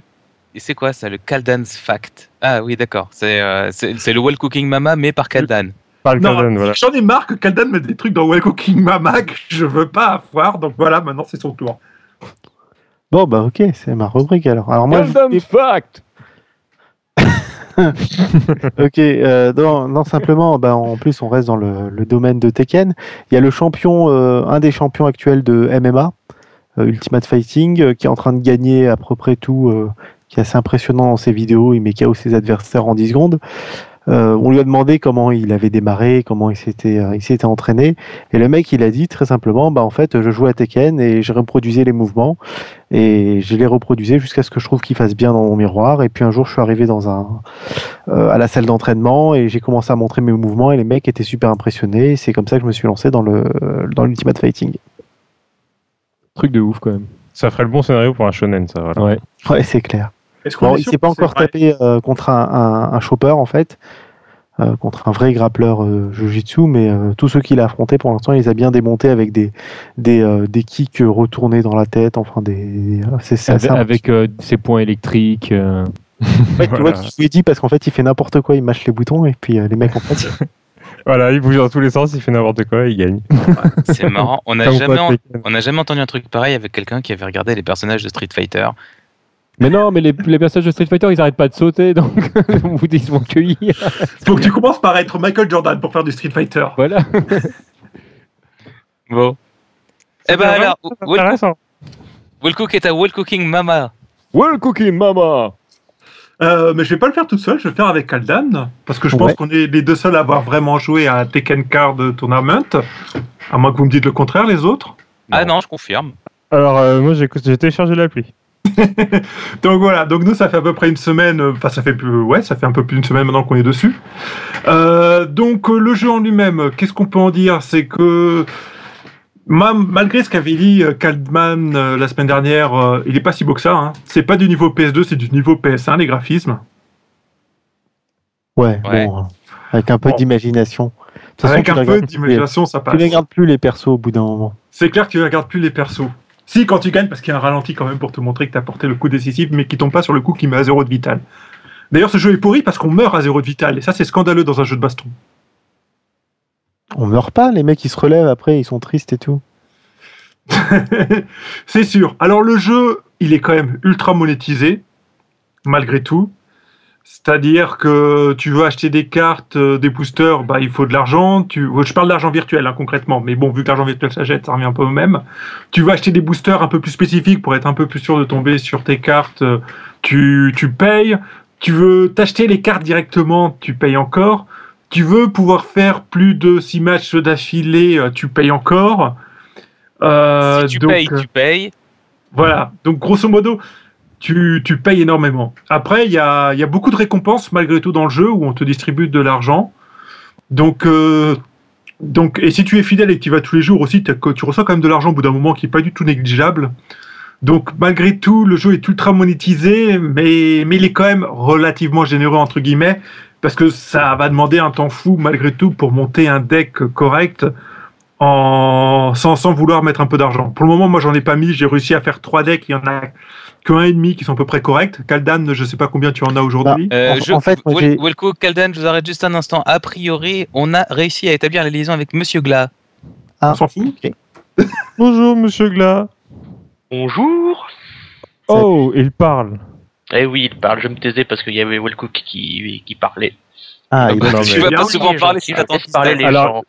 c'est quoi ça, le Kaldan's Fact? Ah oui, d'accord. C'est euh, le Well Cooking Mama, mais par Kaldan. Parle Non, Kaldan, voilà. j'en ai marre que Kaldan mette des trucs dans Well Cooking Mama que je veux pas avoir, donc voilà, maintenant c'est son tour. Bon bah ok, c'est ma rubrique alors. Alors moi, je Gundam voulais- Fact ok, euh, non, simplement, bah, en plus on reste dans le, domaine de Tekken. Il y a le champion, euh, un des champions actuels de MMA, euh, Ultimate Fighting, qui est en train de gagner à peu près tout, qui est assez impressionnant dans ses vidéos. Il met KO ses adversaires en 10 secondes. Euh, on lui a demandé comment il avait démarré, comment il s'était, euh, il s'était entraîné, et le mec il a dit très simplement, bah en fait je jouais à Tekken et je reproduisais les mouvements et je les reproduisais jusqu'à ce que je trouve qu'ils fassent bien dans mon miroir. Et puis un jour je suis arrivé dans un euh, à la salle d'entraînement et j'ai commencé à montrer mes mouvements et les mecs étaient super impressionnés. Et C'est comme ça que je me suis lancé dans le dans l'Ultimate Fighting. Truc de ouf quand même. Ça ferait le bon scénario pour un shonen, ça. Voilà. Ouais. Ouais, c'est clair. Est-ce qu'on Bon, est il s'est pas encore tapé euh, contre un, un, un chopper en fait, euh, contre un vrai grappleur euh, Jiu-Jitsu, mais euh, tous ceux qu'il a affrontés pour l'instant, il les a bien démontés avec des des, euh, des kicks retournés dans la tête, enfin des. C'est Avec, avec, euh, ses points électriques. euh. En fait, tu vois Voilà. je ai dit parce qu'en fait, il fait n'importe quoi, il mâche les boutons et puis euh, les mecs en fait. Voilà, il bouge dans tous les sens, il fait n'importe quoi, il gagne. C'est marrant. On n'a jamais, en- Tekken. on n'a jamais entendu un truc pareil avec quelqu'un qui avait regardé les personnages de Street Fighter. Mais non, mais les, les personnages de Street Fighter, ils arrêtent pas de sauter, donc vous ils vont cueillir. Faut que tu commences par être Michael Jordan pour faire du Street Fighter. Voilà. Bon. Eh ben alors, C'est Will, intéressant. Will Cook est à Will Cooking Mama. Well cooking mama Euh, mais je vais pas le faire tout seul, je vais le faire avec Kaldan, parce que je pense qu'on est les deux seuls à avoir vraiment joué à Tekken Card Tournament, à moins que vous me dites le contraire, les autres. Ah non, je confirme. Alors, euh, moi, j'ai j'ai téléchargé l'appli. Donc voilà, donc nous ça fait à peu près une semaine, euh, enfin ça fait plus, ouais, ça fait un peu plus d'une semaine maintenant qu'on est dessus. Euh, donc euh, le jeu en lui-même, qu'est-ce qu'on peut en dire? C'est que ma- malgré ce qu'avait dit Caldman euh, la semaine dernière, euh, il est pas si beau que ça. Hein. C'est pas du niveau PS2, c'est du niveau PS1 les graphismes. Ouais, Ouais. bon, euh, avec un peu Bon. d'imagination. Façon, Avec tu un peu d'imagination, ça Tu passe. les regardes plus les persos au bout d'un moment. C'est clair que tu ne regardes plus les persos. Si, quand tu gagnes, parce qu'il y a un ralenti quand même pour te montrer que tu as porté le coup décisif, mais qui tombe pas sur le coup qui met à zéro de vital. D'ailleurs, ce jeu est pourri parce qu'on meurt à zéro de vital, et ça, c'est scandaleux dans un jeu de baston. On meurt pas, les mecs ils se relèvent après, ils sont tristes et tout. c'est sûr. Alors le jeu, il est quand même ultra monétisé, malgré tout. C'est-à-dire que tu veux acheter des cartes, euh, des boosters, bah, il faut de l'argent. Tu... Je parle d'argent virtuel hein, concrètement, mais bon, vu que l'argent virtuel s'achète, ça revient un peu au même. Tu veux acheter des boosters un peu plus spécifiques pour être un peu plus sûr de tomber sur tes cartes, euh, tu, tu payes. Tu veux t'acheter les cartes directement, tu payes encore. Tu veux pouvoir faire plus de 6 matchs d'affilée, euh, tu payes encore. si tu payes, tu payes. Voilà, donc grosso modo, tu, payes énormément. Après, il y a, beaucoup de récompenses malgré tout dans le jeu où on te distribue de l'argent. Donc, euh, donc, et si tu es fidèle et que tu vas tous les jours aussi, tu reçois quand même de l'argent au bout d'un moment qui n'est pas du tout négligeable. Donc, malgré tout, le jeu est ultra monétisé, mais, mais il est quand même relativement généreux, entre guillemets, parce que ça va demander un temps fou, malgré tout, pour monter un deck correct en, sans, sans vouloir mettre un peu d'argent. Pour le moment, moi, j'en ai pas mis. J'ai réussi à faire trois decks. Il y en a que un et demi qui sont à peu près corrects. Kaldan, je sais pas combien tu en as aujourd'hui. Bah, euh, en, fait, Welko, Kaldan, je vous arrête juste un instant. A priori, on a réussi à établir la liaison avec Monsieur Gla. Ah, on s'en fout. Bonjour, Monsieur Gla. Bonjour. Oh, il parle. Eh oui, il parle. Je me taisais parce qu'il y avait Welcook qui, qui parlait. Ah, il non, tu vas pas souvent parler si t'attends parler les gens.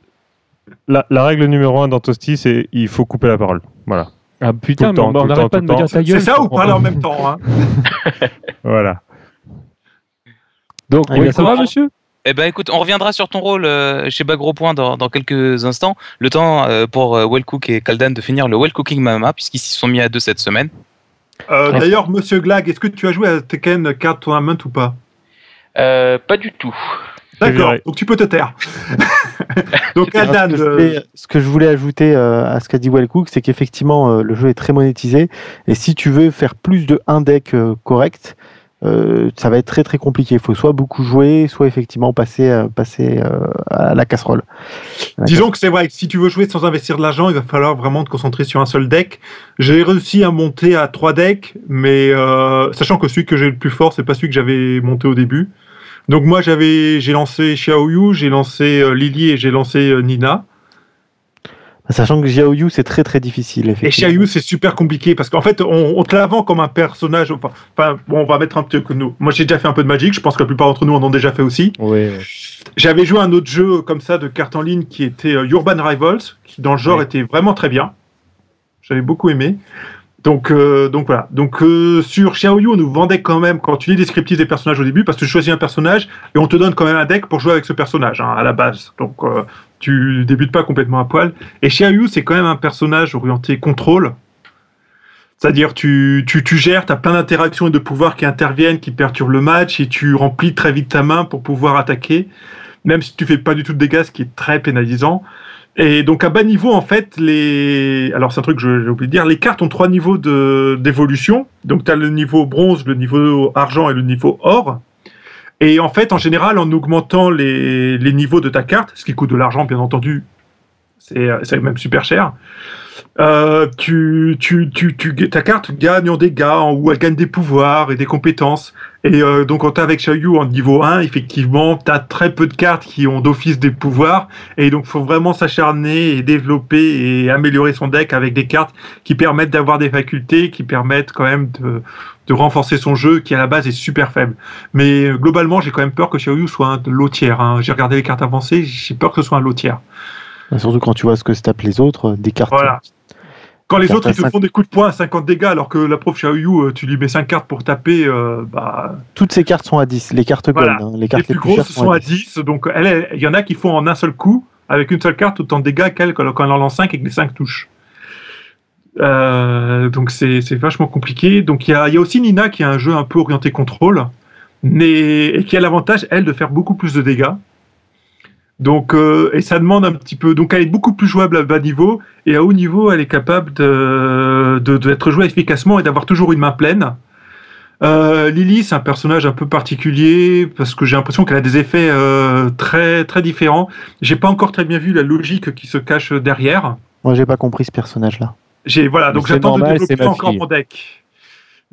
La, la, règle numéro un dans Toasty, c'est il faut couper la parole. Voilà. Ah putain, mais on n'arrête pas de me dire ta gueule. C'est ça ou parler en même temps hein Voilà. Donc, oui, ça va, monsieur? Eh ben écoute, on reviendra sur ton rôle euh, chez Bagro Point dans, dans, quelques instants. Le temps euh, pour euh, Wellcook et Kaldan de finir le Well Cooking Mama, puisqu'ils s'y sont mis à deux cette semaine. Euh, D'ailleurs, monsieur Glag, est-ce que tu as joué à Tekken Card Tournament ou pas? Euh, Pas du tout. D'accord, donc tu peux te taire. donc Kaldan. Ce, que je voulais ajouter à ce qu'a dit Wellcook, c'est qu'effectivement, le jeu est très monétisé. Et si tu veux faire plus de un deck correct, euh, ça va être très très compliqué. Il faut soit beaucoup jouer, soit effectivement passer, euh, passer euh, à la casserole. Disons que c'est vrai que si tu veux jouer sans investir de l'argent, il va falloir vraiment te concentrer sur un seul deck. J'ai réussi à monter à trois decks, mais sachant que celui que j'ai le plus fort, c'est pas celui que j'avais monté au début. Donc moi j'avais j'ai lancé Xiaoyu, j'ai lancé Lily et j'ai lancé Nina. Sachant que Xiaoyu, c'est très très difficile. Et Xiaoyu, c'est super compliqué parce qu'en fait, on, te la vend comme un personnage. Enfin, bon, on va mettre un petit peu que nous. Moi, j'ai déjà fait un peu de Magic. Je pense que la plupart d'entre nous en ont déjà fait aussi. Oui. J'avais joué un autre jeu comme ça de cartes en ligne qui était euh, Urban Rivals, qui dans le genre était vraiment très bien. J'avais beaucoup aimé. Donc, euh, donc voilà. Donc euh, sur Xiaoyu, on nous vendait quand même quand tu lis descriptif des personnages au début, parce que tu choisis un personnage et on te donne quand même un deck pour jouer avec ce personnage hein, à la base. Donc euh, tu débutes pas complètement à poil. Et Xiaoyu, c'est quand même un personnage orienté contrôle. C'est-à-dire tu, tu, tu gères, tu as plein d'interactions et de pouvoirs qui interviennent, qui perturbent le match et tu remplis très vite ta main pour pouvoir attaquer, même si tu fais pas du tout de dégâts, ce qui est très pénalisant. Et donc à bas niveau, en fait, les. Alors c'est un truc que j'ai oublié de dire, les cartes ont trois niveaux d'évolution. Donc tu as le niveau bronze, le niveau argent et le niveau or. Et en fait, en général, en augmentant les, les niveaux de ta carte, ce qui coûte de l'argent, bien entendu, c'est même super cher, euh, tu, tu, tu, ta carte gagne en dégâts ou elle gagne des pouvoirs et des compétences. Et euh, donc, quand tu avec Xiaoyu en niveau 1, effectivement, tu as très peu de cartes qui ont d'office des pouvoirs. Et donc, faut vraiment s'acharner et développer et améliorer son deck avec des cartes qui permettent d'avoir des facultés, qui permettent quand même de, de renforcer son jeu qui à la base est super faible. Mais globalement, j'ai quand même peur que Xiaoyu soit un lotière. Hein. J'ai regardé les cartes avancées, j'ai peur que ce soit un lotière. Surtout quand tu vois ce que se tapent les autres, des cartes. Voilà. Quand les autres ils te font des coups de poing à 50 dégâts alors que la prof Xiaoyu, euh, tu lui mets 5 cartes pour taper, euh, bah... Toutes ces cartes sont à 10, les cartes gold. Hein. les cartes les, plus, grosses sont à 10. donc il y en a qui font en un seul coup, avec une seule carte, autant de dégâts qu'elle quand elle en lance 5 et que les 5 touchent. Euh, donc c'est vachement compliqué. Donc il y a, y a, aussi Nina qui a un jeu un peu orienté contrôle, mais, et qui a l'avantage, elle, de faire beaucoup plus de dégâts. Donc, euh, et ça demande un petit peu. Donc, elle est beaucoup plus jouable à bas niveau et à haut niveau, elle est capable de d'être jouée efficacement et d'avoir toujours une main pleine. Euh, Lily, c'est un personnage un peu particulier parce que j'ai l'impression qu'elle a des effets euh, très très différents. J'ai pas encore très bien vu la logique qui se cache derrière. Moi, j'ai pas compris ce personnage-là. J'ai voilà, donc j'attends de développer encore mon deck.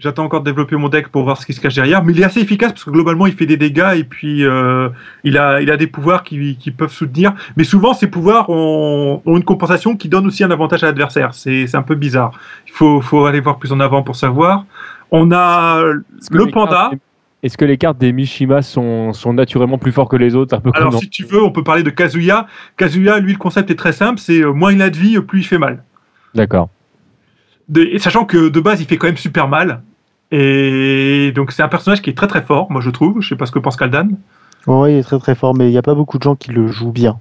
J'attends encore de développer mon deck pour voir ce qui se cache derrière, mais il est assez efficace parce que globalement il fait des dégâts et puis euh, il a il a des pouvoirs qui, qui peuvent soutenir. Mais souvent ces pouvoirs ont, ont une compensation qui donne aussi un avantage à l'adversaire. C'est un peu bizarre. Il faut faut aller voir plus en avant pour savoir. On a le panda. Est-ce que les cartes des Mishima sont, sont naturellement plus forts que les autres? Un peu Alors si tu veux, on peut parler de Kazuya. Kazuya, lui, le concept est très simple. C'est euh, moins il a de vie, plus il fait mal. D'accord. Sachant que de base, il fait quand même super mal. Et donc c'est un personnage qui est très très fort, moi je trouve. Je sais pas ce que pense Kaldan. Ouais, il est très très fort, mais il n'y a pas beaucoup de gens qui le jouent bien.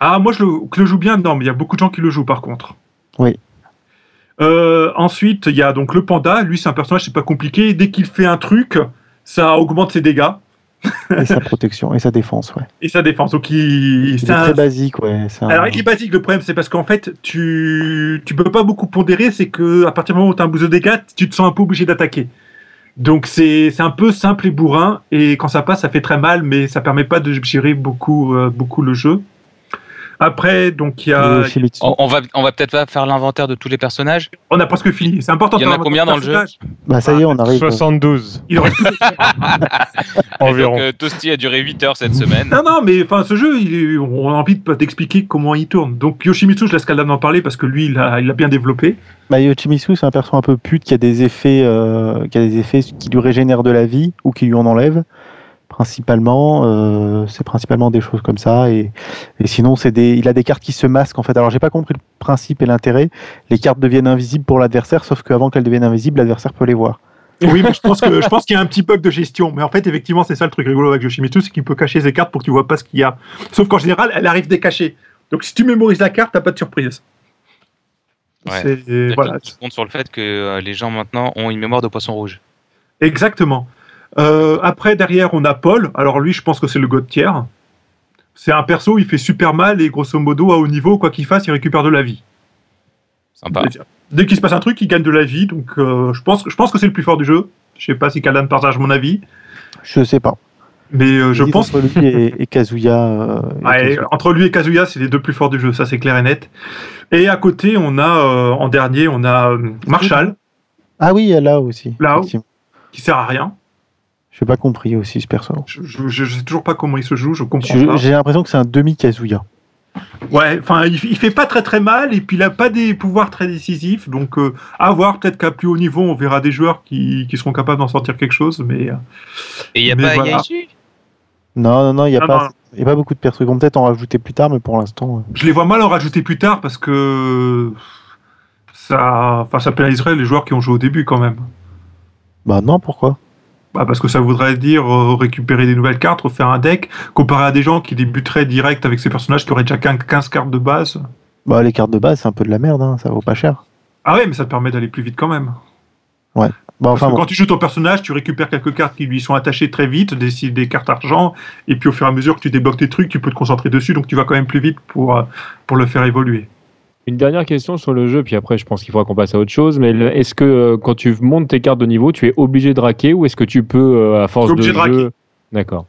Ah, moi je le, que le joue bien, non, mais il y a beaucoup de gens qui le jouent par contre. Oui. Euh, ensuite, il y a donc le panda. Lui, c'est un personnage, c'est pas compliqué. Dès qu'il fait un truc, ça augmente ses dégâts Et sa protection et sa défense, ouais. et sa défense. Donc il, est un- très basique, ouais. un- Alors, il est basique, le problème, c'est parce qu'en fait, tu, tu peux pas beaucoup pondérer, c'est que à partir du moment où tu as un boost de dégâts, tu te sens un peu obligé d'attaquer. Donc, c'est c'est un peu simple et bourrin, et quand ça passe, ça fait très mal, mais ça permet pas de gérer beaucoup, euh, beaucoup le jeu. Après, donc, il y a, Shimizu. On, on va, on va peut-être pas faire l'inventaire de tous les personnages. on a presque fini. C'est important. Il y en a combien dans le jeu. Bah ça y est, on arrive. 72 Il aurait pu- environ. Donc, euh, Toasty a duré 8 heures cette semaine. Non, non, mais enfin, ce jeu, il on a envie de- d'expliquer comment il tourne. Donc, Yoshimitsu, je laisse Kaldan en parler parce que lui, il a, il a bien développé. Bah, Yoshimitsu, c'est un perso un peu pute qui a des effets, euh, qui a des effets qui lui régénèrent de la vie ou qui lui en enlèvent. Principalement, euh, c'est principalement des choses comme ça. Et, et sinon, c'est des, il a des cartes qui se masquent en fait. Alors, j'ai pas compris le principe et l'intérêt. Les cartes deviennent invisibles pour l'adversaire, sauf qu'avant qu'elles deviennent invisibles, l'adversaire peut les voir. Oui, mais je pense que je pense qu'il y a un petit bug de gestion. Mais en fait, effectivement, c'est ça le truc rigolo avec Yoshimitsu, c'est qu'il peut cacher ses cartes pour que tu vois pas ce qu'il y a. Sauf qu'en général, elle arrive décachée. Donc si tu mémorises la carte, t'as pas de surprise. Ouais. Voilà, compte sur le fait que euh, les gens maintenant ont une mémoire de poisson rouge. exactement. Euh, après, derrière, on a Paul. Alors lui, je pense que c'est le god tiers. C'est un perso, il fait super mal et grosso modo, à haut niveau, quoi qu'il fasse, il récupère de la vie. Sympa. Dès qu'il se passe un truc, il gagne de la vie. Donc euh, je pense, je pense que c'est le plus fort du jeu. Je sais pas si Kalan partage mon avis, Je sais pas. mais euh, je pense entre lui et, et Kazuya. euh, et Ouais, Kazuya. entre lui et Kazuya, c'est les deux plus forts du jeu, ça c'est clair et net. Et à côté, on a euh, en dernier, on a euh, Marshall Ah oui, là aussi. Là-haut. effectivement. qui sert à rien. J'ai pas compris aussi ce perso. Je, je, je sais toujours pas comment il se joue, je comprends Je-. J'ai l'impression que c'est un demi Kazuya. Ouais, enfin, il, il fait pas très très mal et puis il a pas des pouvoirs très décisifs, donc euh, à voir. Peut-être qu'à plus haut niveau, on verra des joueurs qui, qui seront capables d'en sortir quelque chose, mais euh, Et il n'y a pas voilà. Yaichi Non, non, non, il n'y a, Non, pas- non. y a pas beaucoup de persos. Ils vont peut-être en rajouter plus tard, mais pour l'instant. euh, je les vois mal en rajouter plus tard parce que ça, enfin, ça pénaliserait les joueurs qui ont joué au début quand même. Bah non, pourquoi? Bah, parce que ça voudrait dire euh, récupérer des nouvelles cartes, refaire un deck, comparé à des gens qui débuteraient direct avec ces personnages qui auraient déjà 15 15 cartes de base. Bah les cartes de base, c'est un peu de la merde, hein, ça vaut pas cher. Ah ouais, mais ça te permet d'aller plus vite quand même. Bah Parce que bon. quand tu joues ton personnage, tu récupères quelques cartes qui lui sont attachées très vite, des, des cartes argent, et puis au fur et à mesure que tu débloques tes trucs, tu peux te concentrer dessus, donc tu vas quand même plus vite pour, euh, pour le faire évoluer. Une dernière question sur le jeu, puis après je pense qu'il faudra qu'on passe à autre chose. Mais est-ce que euh, quand tu montes tes cartes de niveau, tu es obligé de raquer ou est-ce que tu peux, euh, à force de obligé de raquer. jeu. D'accord.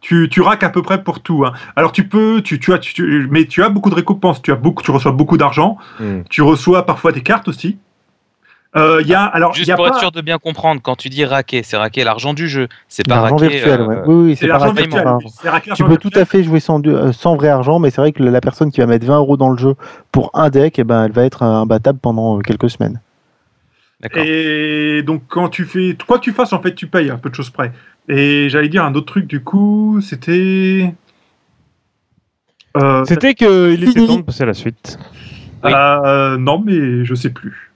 Tu, tu raques à peu près pour tout. hein. Alors tu peux, tu, tu as, tu- tu- mais tu as beaucoup de récompenses, tu, as beaucoup, tu reçois beaucoup d'argent, Hmm. tu reçois parfois des cartes aussi. Euh, Il y a, alors, il Juste y a pour pas- être sûr de bien comprendre, quand tu dis raquer, c'est raquer l'argent du jeu. C'est pas L'argent raquer. virtuel, euh, ouais. Oui, oui, c'est l'argent virtuel. enfin, c'est raquer Tu peux tout à fait jouer sans, euh, sans vrai argent, mais c'est vrai que la personne qui va mettre 20 euros dans le jeu pour un deck, eh ben, elle va être imbattable pendant euh, quelques semaines. D'accord. Et donc, quand tu fais, quoi que tu fasses, en fait, tu payes à peu de choses près. Et j'allais dire un autre truc, du coup, c'était. Euh, C'était qu'il était temps de passer à la suite. Oui. euh, non, mais je sais plus.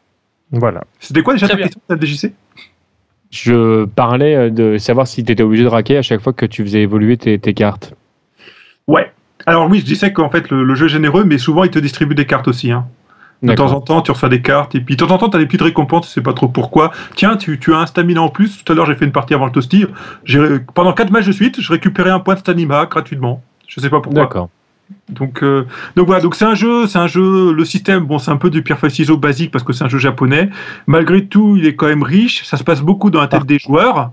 Voilà. C'était quoi déjà Très ta question, ta DJC Je parlais euh, de savoir si tu étais obligé de raquer à chaque fois que tu faisais évoluer tes, tes cartes. Ouais. Alors oui, je disais qu'en fait, le, le jeu est généreux, mais souvent, il te distribue des cartes aussi. Hein. De temps en temps, tu reçois des cartes, et puis de temps en temps, tu as des petites récompenses, tu sais pas trop pourquoi. Tiens, tu, tu as un stamina en plus. Tout à l'heure, j'ai fait une partie avant le toasty. J'ai- Pendant 4 matchs de suite, je récupérais un point de stamina gratuitement. Je sais pas pourquoi. D'accord. Donc, euh, donc voilà, donc c'est un jeu, c'est un jeu, le système, bon, c'est un peu du pierre feuille ciseaux basique parce que c'est un jeu japonais. Malgré tout, il est quand même riche. Ça se passe beaucoup dans la tête des joueurs,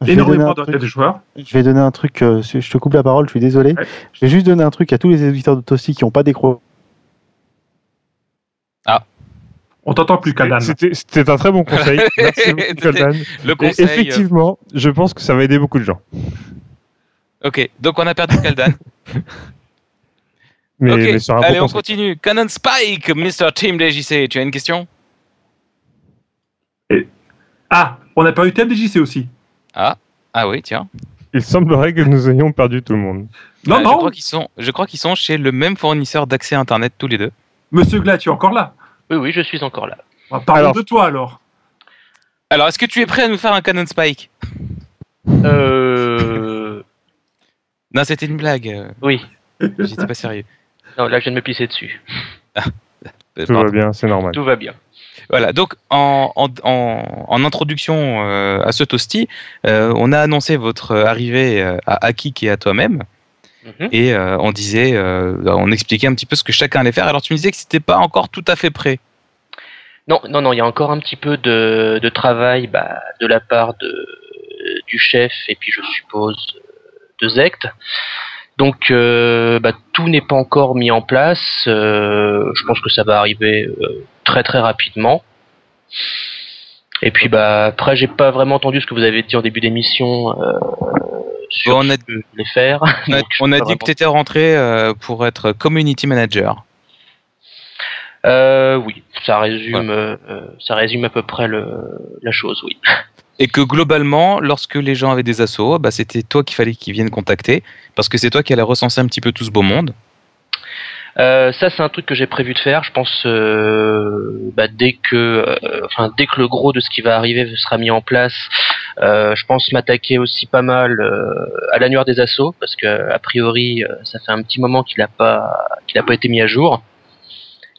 Je vais, donner énormément un dans la truc, tête des joueurs. je vais donner un truc, euh, je te coupe la parole, je suis désolé. Ouais. Je vais juste donner un truc à tous les éditeurs de Toasty qui n'ont pas d'écran. On t'entend plus, Kaldan. C'était c'était un très bon conseil. Merci beaucoup, C'était Kaldan. Le Et conseil. euh, effectivement, je pense que ça va aider beaucoup de gens. Ok, donc on a perdu Kaldan. Mais, ok, mais sur un allez, on continue. Canon Spike, Mr. Team DJC, tu as une question? Ah, on n'a pas eu TMDJC aussi. Ah oui, tiens. Il semblerait que nous ayons perdu tout le monde. Non, Ah, Je non, crois qu'ils sont, je crois qu'ils sont chez le même fournisseur d'accès Internet tous les deux. Monsieur Gla, tu es encore là? Oui, oui, je suis encore là. Ah, Parlons Alors- de toi alors. Alors, est-ce que tu es prêt à nous faire un Canon Spike? Euh... Non, c'était une blague. Oui. J'étais pas sérieux. Non, là, je viens de me pisser dessus. Tout pardon. va bien, c'est normal. Tout va bien. Voilà, donc en, en, en, en introduction euh, à ce toasty, euh, on a annoncé votre arrivée euh, à Akik et à toi-même, Mhm. et euh, on disait, euh, on expliquait un petit peu ce que chacun allait faire. Alors tu me disais que c'était pas encore tout à fait prêt. Non, non, non, il y a encore un petit peu de, de travail bah, de la part de, du chef et puis je suppose de Zect. Donc euh, bah, tout n'est pas encore mis en place. Euh, je pense que ça va arriver euh, très très rapidement. Et puis bah après j'ai pas vraiment entendu ce que vous avez dit en début d'émission euh, sur Bon, on a- ce que vous voulez faire. On a, on dit que tu étais rentré euh, pour être community manager. Euh, oui, ça résume, ça résume à peu près le, la chose, oui. Et que globalement, lorsque les gens avaient des assauts, bah, c'était toi qu'il fallait qu'ils viennent contacter, parce que c'est toi qui allais recenser un petit peu tout ce beau monde. Euh, ça, c'est un truc que j'ai prévu de faire. Je pense euh, bah, dès que, euh, enfin, dès que le gros de ce qui va arriver sera mis en place, euh, je pense m'attaquer aussi pas mal euh, à l'annuaire des assauts parce que a priori, euh, ça fait un petit moment qu'il n'a pas, qu'il a pas été mis à jour.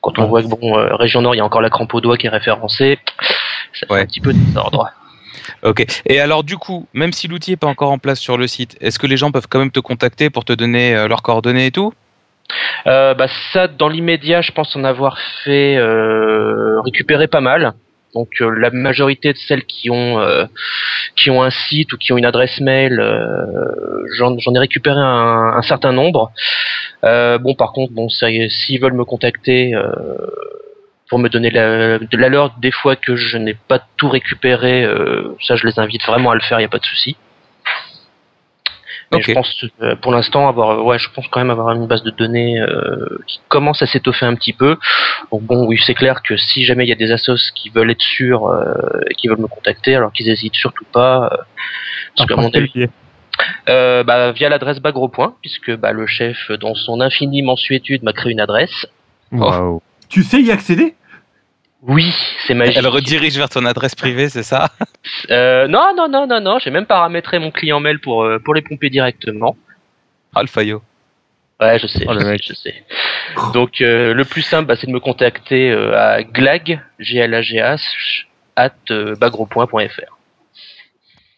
Quand on Ouais. voit que bon, euh, région Nord, il y a encore la crampe au doigt qui est référencée, ça fait Ouais. un petit peu de désordre. Ok. Et alors du coup, même si l'outil n'est pas encore en place sur le site, est-ce que les gens peuvent quand même te contacter pour te donner euh, leurs coordonnées et tout? Euh, bah ça, dans l'immédiat, je pense en avoir fait euh, récupérer pas mal. Donc euh, la majorité de celles qui ont euh, qui ont un site ou qui ont une adresse mail, j'en ai récupéré un, un certain nombre. Bon, par contre, bon, s'ils veulent me contacter pour me donner la, de la leur, des fois que je n'ai pas tout récupéré, euh, ça, je les invite vraiment à le faire, il y a pas de souci. Mais Ok. je pense, euh, pour l'instant, avoir, ouais, je pense quand même avoir une base de données euh, qui commence à s'étoffer un petit peu. Bon, oui, c'est clair que si jamais il y a des assos qui veulent être sûrs euh, et qui veulent me contacter, alors qu'ils hésitent surtout pas, euh, parce qu'à mon avis, euh, bah, via l'adresse Bagropoint, puisque bah, le chef, dans son infinie mensuétude, m'a créé une adresse. Waouh. Tu sais y accéder? Oui, c'est magique. Elle redirige vers ton adresse privée, c'est ça? Euh, non, non, non, non, non, j'ai même paramétré mon client mail pour, euh, pour les pomper directement. Ah, le faillot. Ouais, je sais, Oh, je, sais mec. je sais. Donc euh, le plus simple, bah, c'est de me contacter euh, à glag, g l a g h at euh, bagropoint.fr.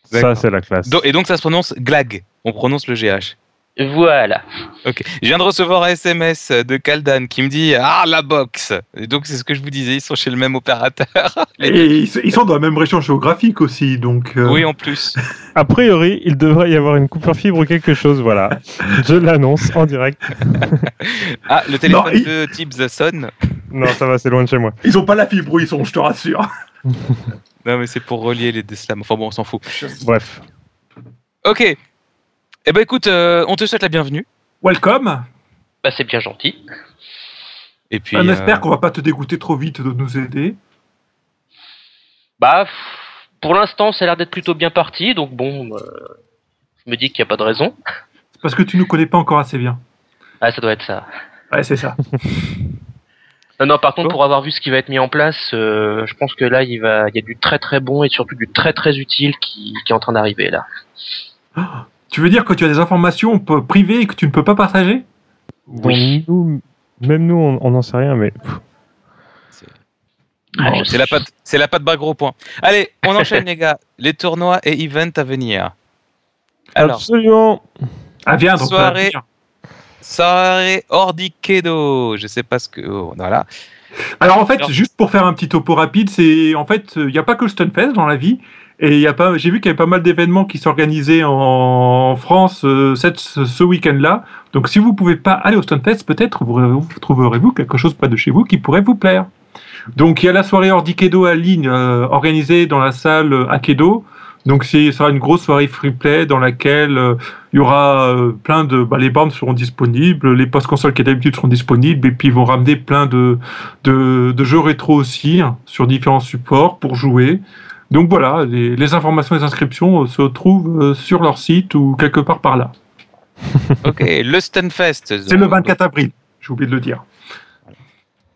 Ça, c'est la classe. Et donc ça se prononce glag. On prononce le GH. Voilà. Ok. Je viens de recevoir un SMS de Kaldan qui me dit Ah, la box Et donc c'est ce que je vous disais, ils sont chez le même opérateur. Les Et ils sont dans la même région géographique aussi, donc. euh, Oui, en plus. A priori, il devrait y avoir une coupure fibre ou quelque chose, voilà. Je l'annonce en direct. Ah, le téléphone Non, il- de Tibbs sonne. Non, ça va, c'est loin de chez moi. Ils ont pas la fibre où ils sont, je te rassure. Non, mais c'est pour relier les deux slams. Enfin bon, on s'en fout. Bref. Ok. Eh ben écoute, euh, on te souhaite la bienvenue. Welcome. Bah, c'est bien gentil. Et puis. On euh, espère qu'on va pas te dégoûter trop vite de nous aider. Bah, pour l'instant, ça a l'air d'être plutôt bien parti, donc bon, euh, je me dis qu'il n'y a pas de raison. C'est parce que tu nous connais pas encore assez bien. Ah, ça doit être ça. Ouais, c'est ça. Non, non, par contre, pour avoir vu ce qui va être mis en place, euh, je pense que là, il va, il y a du très très bon et surtout du très très utile qui, qui est en train d'arriver là. Tu veux dire que tu as des informations privées que tu ne peux pas partager? Bon, Oui. nous, même nous, on n'en sait rien, mais Ah, bon, c'est la patte, c'est la patte bas gros point. Allez, on enchaîne les gars. Les tournois et events à venir. Alors, absolument. Ah, viens, donc. Soirée. soirée Ordikedo. Je sais pas ce que. oh, voilà. Alors en fait, Alors- juste pour faire un petit topo rapide, c'est en fait, il n'y a pas que le Stunfest dans la vie. Et il y a pas, j'ai vu qu'il y avait pas mal d'événements qui s'organisaient en France euh, cette- ce, ce week-end-là. Donc si vous pouvez pas aller au Stunfest, peut-être vous, vous trouverez-vous quelque chose près de chez vous qui pourrait vous plaire. Donc il y a la soirée Ordikedo à ligne euh, organisée dans la salle euh, Akedo. Donc c'est ça sera une grosse soirée free play dans laquelle euh, il y aura euh, plein de bah, les bornes seront disponibles, les postes consoles qui d'habitude seront disponibles et puis ils vont ramener plein de de, de jeux rétro aussi hein, sur différents supports pour jouer. Donc voilà, les, les informations et les inscriptions euh, se trouvent euh, sur leur site ou quelque part par là. Ok, le Stunfest. C'est le 24 avril, j'ai oublié de le dire.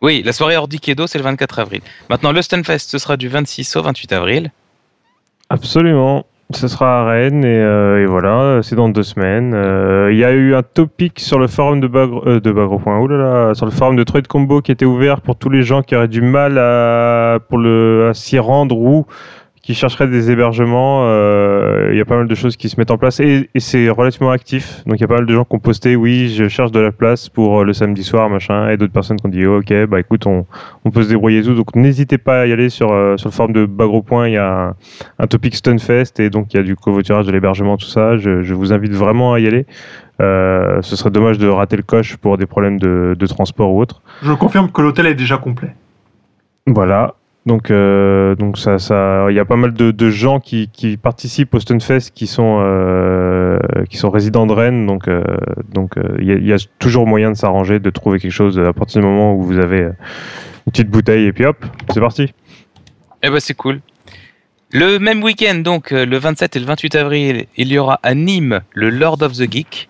Oui, la soirée Ordikedo, c'est le 24 avril. Maintenant, le Stunfest, ce sera du 26 au 28 avril. Absolument. Ce sera à Rennes et, euh, et voilà, c'est dans deux semaines. Euh, Il y a eu un topic sur le forum de Bagro, euh, de Bagro. Ouh là là, sur le forum de Trade Combo qui était ouvert pour tous les gens qui auraient du mal à, pour le, à s'y rendre ou qui chercheraient des hébergements. Euh, Il y a pas mal de choses qui se mettent en place et, et c'est relativement actif. Donc il y a pas mal de gens qui ont posté, oui, je cherche de la place pour euh, le samedi soir, machin, et d'autres personnes qui ont dit, oh, ok, bah écoute, on, on peut se débrouiller et tout. Donc n'hésitez pas à y aller sur, euh, sur le forum de Bagro. Il y a un, un topic Stunfest et donc il y a du covoiturage, de l'hébergement, tout ça. Je, je vous invite vraiment à y aller. Euh, ce serait dommage de rater le coche pour des problèmes de, de transport ou autre. Je confirme que l'hôtel est déjà complet. Voilà. Donc, euh, donc ça, ça, il y a pas mal de, de gens qui, qui participent au Stunfest qui sont, euh, qui sont résidents de Rennes. Donc, euh, donc, il y, a, toujours moyen de s'arranger, de trouver quelque chose à partir du moment où vous avez une petite bouteille et puis hop, c'est parti. Eh ben, c'est cool. Le même week-end, donc, le 27 et le 28 avril, il y aura à Nîmes le Lord of the Geek.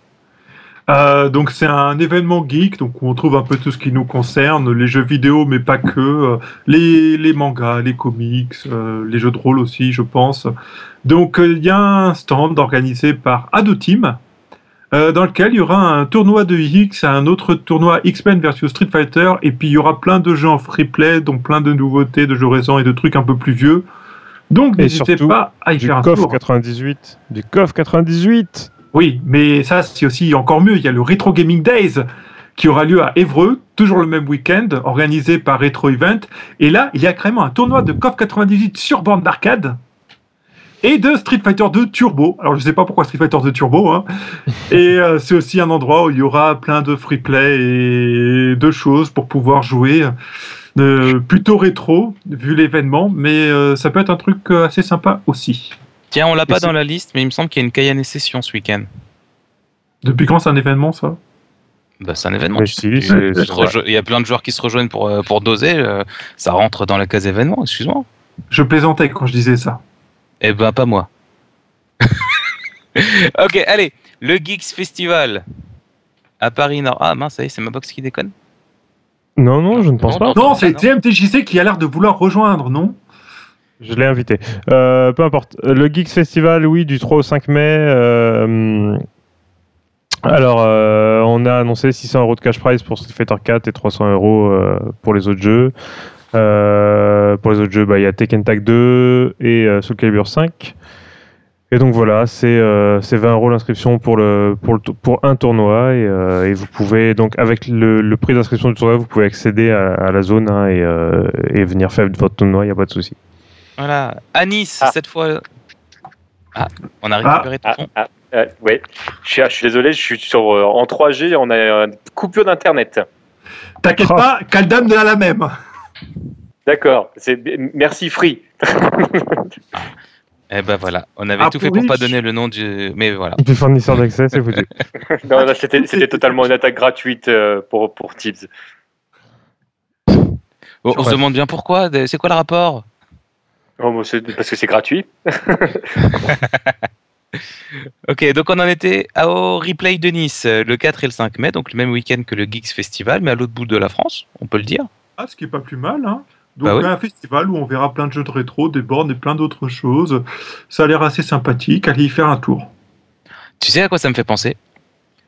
Euh, donc c'est un événement geek, donc où on trouve un peu tout ce qui nous concerne, les jeux vidéo, mais pas que, euh, les, les mangas, les comics, euh, les jeux de rôle aussi, je pense. Donc il y a un stand organisé par Ado Team, euh, dans lequel il y aura un tournoi de X, un autre tournoi X-Men versus Street Fighter, et puis il y aura plein de jeux en free play, donc plein de nouveautés, de jeux récents et de trucs un peu plus vieux. Donc n'hésitez pas à y Du faire un COF tour. 98, du COF 98. Oui, mais ça, c'est aussi encore mieux. Il y a le Retro Gaming Days qui aura lieu à Évreux, toujours le même week-end, organisé par Retro Event. Et là, il y a carrément un tournoi de KOF 98 sur bande d'arcade et de Street Fighter 2 Turbo. Alors, je sais pas pourquoi Street Fighter 2 Turbo. Hein. et euh, c'est aussi un endroit où il y aura plein de free play et de choses pour pouvoir jouer. Euh, plutôt rétro, vu l'événement, mais euh, ça peut être un truc assez sympa aussi. Tiens, on l'a pas dans la liste, mais il me semble qu'il y a une Kayane session ce week-end. Depuis quand c'est un événement, ça? Bah, c'est un événement. Tu- tu- tu Il y a plein de joueurs qui se rejoignent pour, euh, pour doser. euh, ça rentre dans la case événement, excuse-moi. Je plaisantais quand je disais ça. Eh ben, pas moi. ok, allez. Le Geeks Festival à Paris Nord. Ah mince, ça y est, c'est ma box qui déconne. Non, non, je ne pense Non, pas. non. Non, c'est TMTJC qui a l'air de vouloir rejoindre, non? Je l'ai invité. Euh, peu importe. Le Geeks Festival, oui, du 3 au 5 mai. euh, alors, euh, on a annoncé 600 euros de cash prize pour Street Fighter 4 et 300 euros pour les autres jeux. Pour les autres jeux, bah, il y a Tekken Tag 2 et Soul Calibur 5. Et donc voilà, c'est euh, c'est 20 euros l'inscription pour, un tournoi. Et, vous pouvez, donc avec le, prix d'inscription du tournoi, vous pouvez accéder à, la zone hein, et venir faire votre tournoi, il n'y a pas de souci. Voilà. À Nice, Ah. cette fois. Ah, on a récupéré ton Ah, son. ah, euh, ouais. Je suis, je suis désolé, je suis sur, euh, en 3G, on a une coupure d'internet. T'inquiète Oh. pas, Kaldam a la même. D'accord, c'est merci Free. Eh ben voilà, on avait Ah, tout fait pour pas donner le nom du. Mais voilà. Du fournisseur d'accès, c'est foutu. non, là, c'était totalement une attaque gratuite euh, pour, pour Tibbs. Bon, on se demande bien pourquoi. C'est quoi le rapport? Oh, parce que c'est gratuit. Ok, donc on en était au replay de Nice euh, le 4 et le 5 mai, donc le même week-end que le Geeks Festival, mais à l'autre bout de la France, on peut le dire. Ah, ce qui est pas plus mal, hein. Donc, Bah oui. un festival où on verra plein de jeux de rétro, des bornes et plein d'autres choses. Ça a l'air assez sympathique. Allez y faire un tour. Tu sais à quoi ça me fait penser?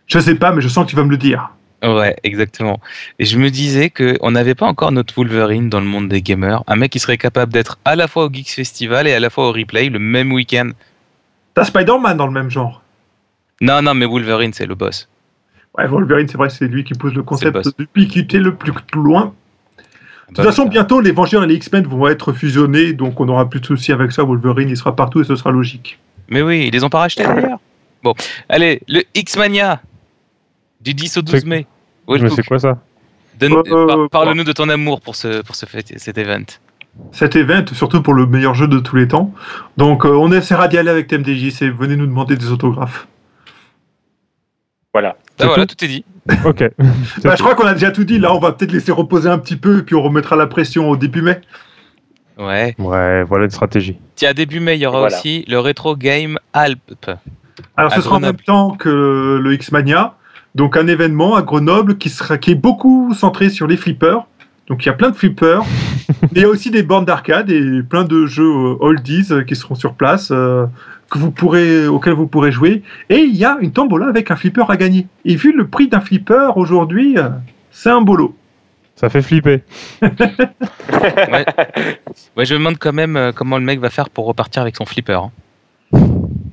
Je sais pas, mais je sens que tu vas me le dire. Ouais, exactement. Et je me disais que on n'avait pas encore notre Wolverine dans le monde des gamers, un mec qui serait capable d'être à la fois au Geeks Festival et à la fois au replay le même week-end. T'as Spider-Man dans le même genre. Non, non, mais Wolverine c'est le boss. Ouais, Wolverine, c'est vrai, c'est lui qui pose le concept boss. d'ubiquité le plus loin. De toute façon, bientôt, les Vengeurs et les X-Men vont être fusionnés, donc on n'aura plus de soucis avec ça. Wolverine, il sera partout et ce sera logique. Mais oui, ils les ont pas rachetés d'ailleurs. Bon, allez, le X-Mania du 10 au 12 C'est- mai. Mais c'est quoi ça Donne- Euh, par- euh, Parle-nous de ton amour pour, ce, pour ce cet event. Cet event, surtout pour le meilleur jeu de tous les temps. Donc, euh, on essaiera d'y aller avec TMDJC. Venez nous demander des autographes. Voilà. Ah, voilà, tout est dit. Ok. Bah, je crois qu'on a déjà tout dit. Là, on va peut-être laisser reposer un petit peu et puis on remettra la pression au début mai. Ouais. Ouais, voilà une stratégie. Tiens, début mai, il y aura Voilà. aussi le Retro Game Alp. Alors, À ce sera en même temps que le X-Mania. Donc, un événement à Grenoble qui, sera, qui est beaucoup centré sur les flippers. Donc, il y a plein de flippers. Mais il y a aussi des bornes d'arcade et plein de jeux euh, oldies euh, qui seront sur place. euh, que vous pourrez, auxquels vous pourrez jouer. Et il y a une tombola avec un flipper à gagner. Et vu le prix d'un flipper aujourd'hui, euh, c'est un bolo. Ça fait flipper. Ouais. Ouais, je me demande quand même comment le mec va faire pour repartir avec son flipper. hein.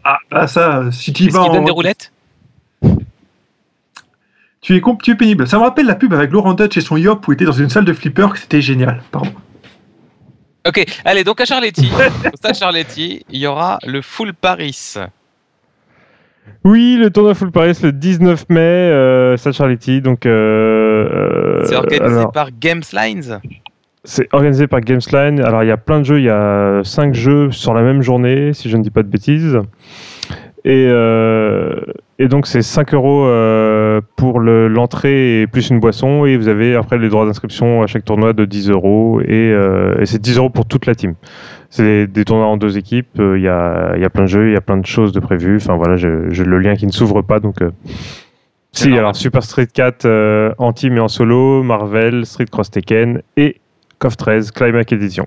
Ah, bah ça, si tu y Est-ce vas qu'il donne des roulettes? Tu es, comp- tu es pénible. Ça me rappelle la pub avec Laurent Dutch et son Yop où il était dans une salle de flipper, que c'était génial. Pardon. Ok, allez, donc à Charletti. Au stade Charletti, il y aura le Full Paris. Oui, le tournoi Full Paris le 19 mai, euh, Stade Charletti. Donc, euh, C'est euh, organisé alors, par Games Lines. c'est organisé par Gamesline. Alors, il y a plein de jeux. Il y a 5 jeux sur la même journée, si je ne dis pas de bêtises. Et, euh, et donc, c'est 5 euros euh, pour le- l'entrée et plus une boisson. Et vous avez après les droits d'inscription à chaque tournoi de 10 euros. Et, euh, et c'est 10 euros pour toute la team. C'est des, des tournois en deux équipes. Il y, a, y a plein de jeux, il y a plein de choses de prévues. Enfin voilà, j'ai le lien qui ne s'ouvre pas. Donc, si, alors Super Street 4 euh, en team et en solo, Marvel, Street Cross Tekken et KOF 13 Climax Edition.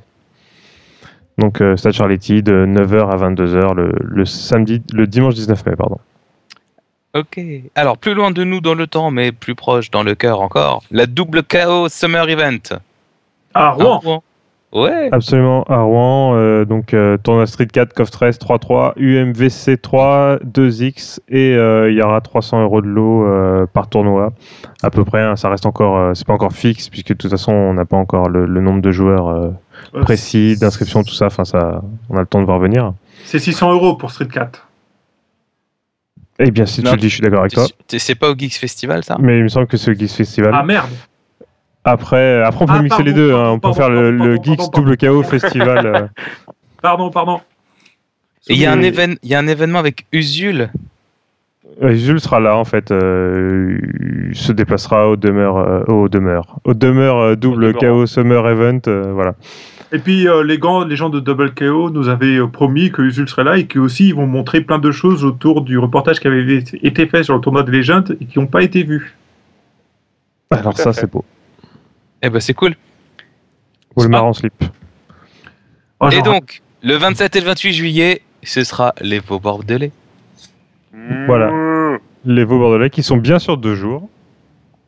Donc euh, Stade Charletti de 9h à 22h le, le samedi, le dimanche 19 mai, pardon. Ok. Alors, plus loin de nous dans le temps, mais plus proche dans le cœur encore, la double KO Summer Event. À Rouen. Rouen. Ouais. Absolument, à Rouen, euh, donc euh, tournoi Street 4, KOF 13, 3-3, UMVC 3, 2X, et euh, il y aura 300 euros de lot euh, par tournoi, à peu près. hein, ça reste encore, euh, c'est pas encore fixe, puisque de toute façon, on n'a pas encore le, le nombre de joueurs euh, précis, d'inscription, tout ça. Enfin, ça, on a le temps de voir venir. C'est 600 euros pour Street 4. Eh bien, si Non, tu le dis, je suis d'accord avec toi. C'est pas au Geeks Festival, ça? Mais il me semble que c'est le Geeks Festival. Ah merde. Après, après, on peut Ah, mixer pardon, les deux. hein, pardon, On peut pardon, faire le, pardon, le pardon, Geeks pardon, Double KO Festival. euh, Pardon, pardon. Et il y, a un Mais- évén- il y a un événement avec Usul. Jules sera là en fait. euh, il se déplacera au demeure, euh, au demeure, au demeure euh, double Au. KO Summer Event. euh, voilà. Et puis euh, les, gants, les gens de Double KO nous avaient euh, promis que Usul serait là et qu'aussi ils vont montrer plein de choses autour du reportage qui avait été fait sur le tournoi de Legend et qui n'ont pas été vues. Alors Tout à ça c'est beau. Eh ben, c'est cool. Ou le Ah. marron slip. Oh, Et donc, le 27 et le 28 juillet, ce sera les Vaux Bordelais. Voilà. Les Vaux Bordelais qui sont bien sûr deux jours.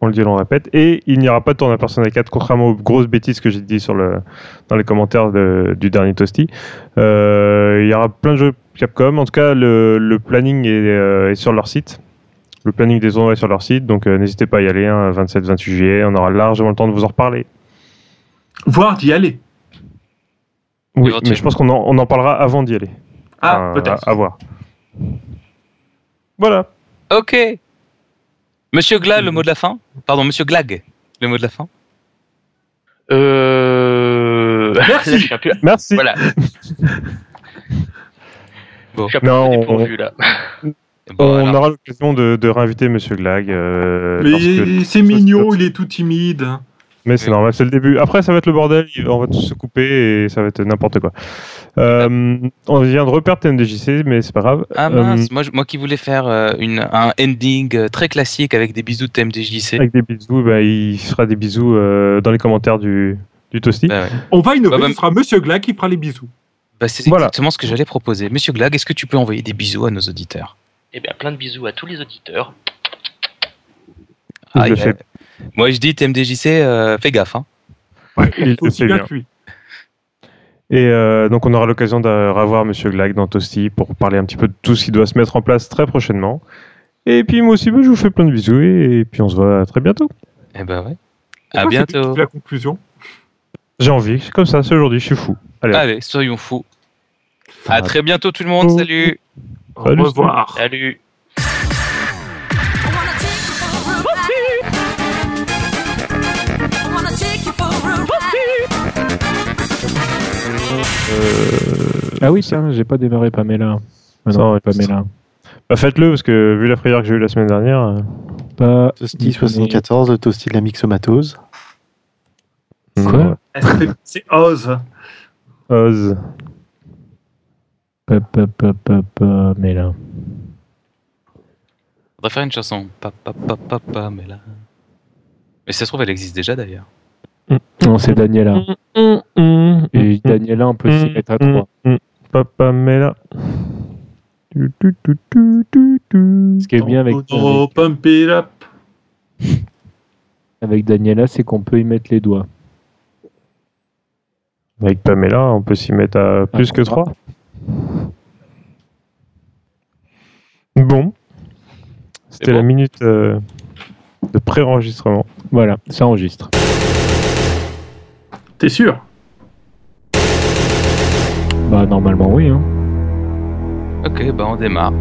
On le dit, on le répète. Et il n'y aura pas de tournoi Persona 4, contrairement aux grosses bêtises que j'ai dit sur le, dans les commentaires de- du dernier Toasty. Euh, il y aura plein de jeux Capcom. En tout cas, le, le planning est, euh, est sur leur site. Le planning des tournois est sur leur site. Donc euh, n'hésitez pas à y aller. 27-28 juillet. On aura largement le temps de vous en reparler. Voire d'y aller. Oui, mais je pense qu'on en, on en parlera avant d'y aller. Ah, Enfin, peut-être. À, à voir. Voilà. Ok. Monsieur Gla, le mot de la fin? Pardon, Monsieur Glag, le mot de la fin? Euh... Merci. Là, peu... Merci. Voilà. Bon. Je suis un peu Non, on- là. Bon, on alors, aura l'occasion de, de réinviter Monsieur Glag. euh, Mais c'est mignon, il est tout timide. Mais c'est normal, c'est le début. Après, ça va être le bordel, il- on va tous se couper et ça va être n'importe quoi. Euh, on vient de reperdre TMDJC, mais c'est pas grave. Ah Euh, mince, moi, je- moi qui voulais faire euh, une, un ending euh, très classique avec des bisous de TMDJC. avec des bisous, bah, il fera des bisous euh, dans les commentaires du, du Toasty. Bah ouais. On va innover, Bah, bah, ce sera Monsieur Gla qui fera les bisous. Bah, c'est Voilà. exactement ce que j'allais proposer. Monsieur Glag, est-ce que tu peux envoyer des bisous à nos auditeurs? Eh bien, plein de bisous à tous les auditeurs. Ah, il fait. Moi je dis TMDJC, euh, fais gaffe. Hein. Ouais, Il le fait bien. Et euh, donc, on aura l'occasion de revoir Monsieur Glag dans Toasty pour parler un petit peu de tout ce qui doit se mettre en place très prochainement. Et puis, moi aussi, bah, je vous fais plein de bisous et, et puis on se voit très bientôt. Eh ben ouais. À quoi, bientôt. La conclusion. J'ai envie, c'est comme ça, c'est aujourd'hui, je suis fou. Allez, Allez, soyons fous. À très bientôt tout le monde. Oh. Salut. Au Salut, revoir. Salut Ah oui, tiens, j'ai pas démarré Pamela. Ah Ça non. Pamela. Bah, faites-le, parce que vu la frayeur que j'ai eu la semaine dernière. euh, Pas. Toasty 74, le Toasty de la myxomatose. Quoi. C'est Oz. Oz. Pa, pa, pa, pa, Pamela. Faudrait faire une chanson. Pa, pa, pa, pa, pa, mais là. Mais si ça se trouve, elle existe déjà d'ailleurs. Non, c'est Daniela. Et Daniela, on peut s'y mettre à trois. Papa Mela. Ce qui est bien avec, avec Daniela, c'est qu'on peut y mettre les doigts. Avec Pamela, on peut s'y mettre à plus que 3. Bon. C'était la minute euh, de pré-enregistrement. Voilà, ça enregistre. T'es sûr? Bah, normalement, oui. Hein. Ok, bah on démarre.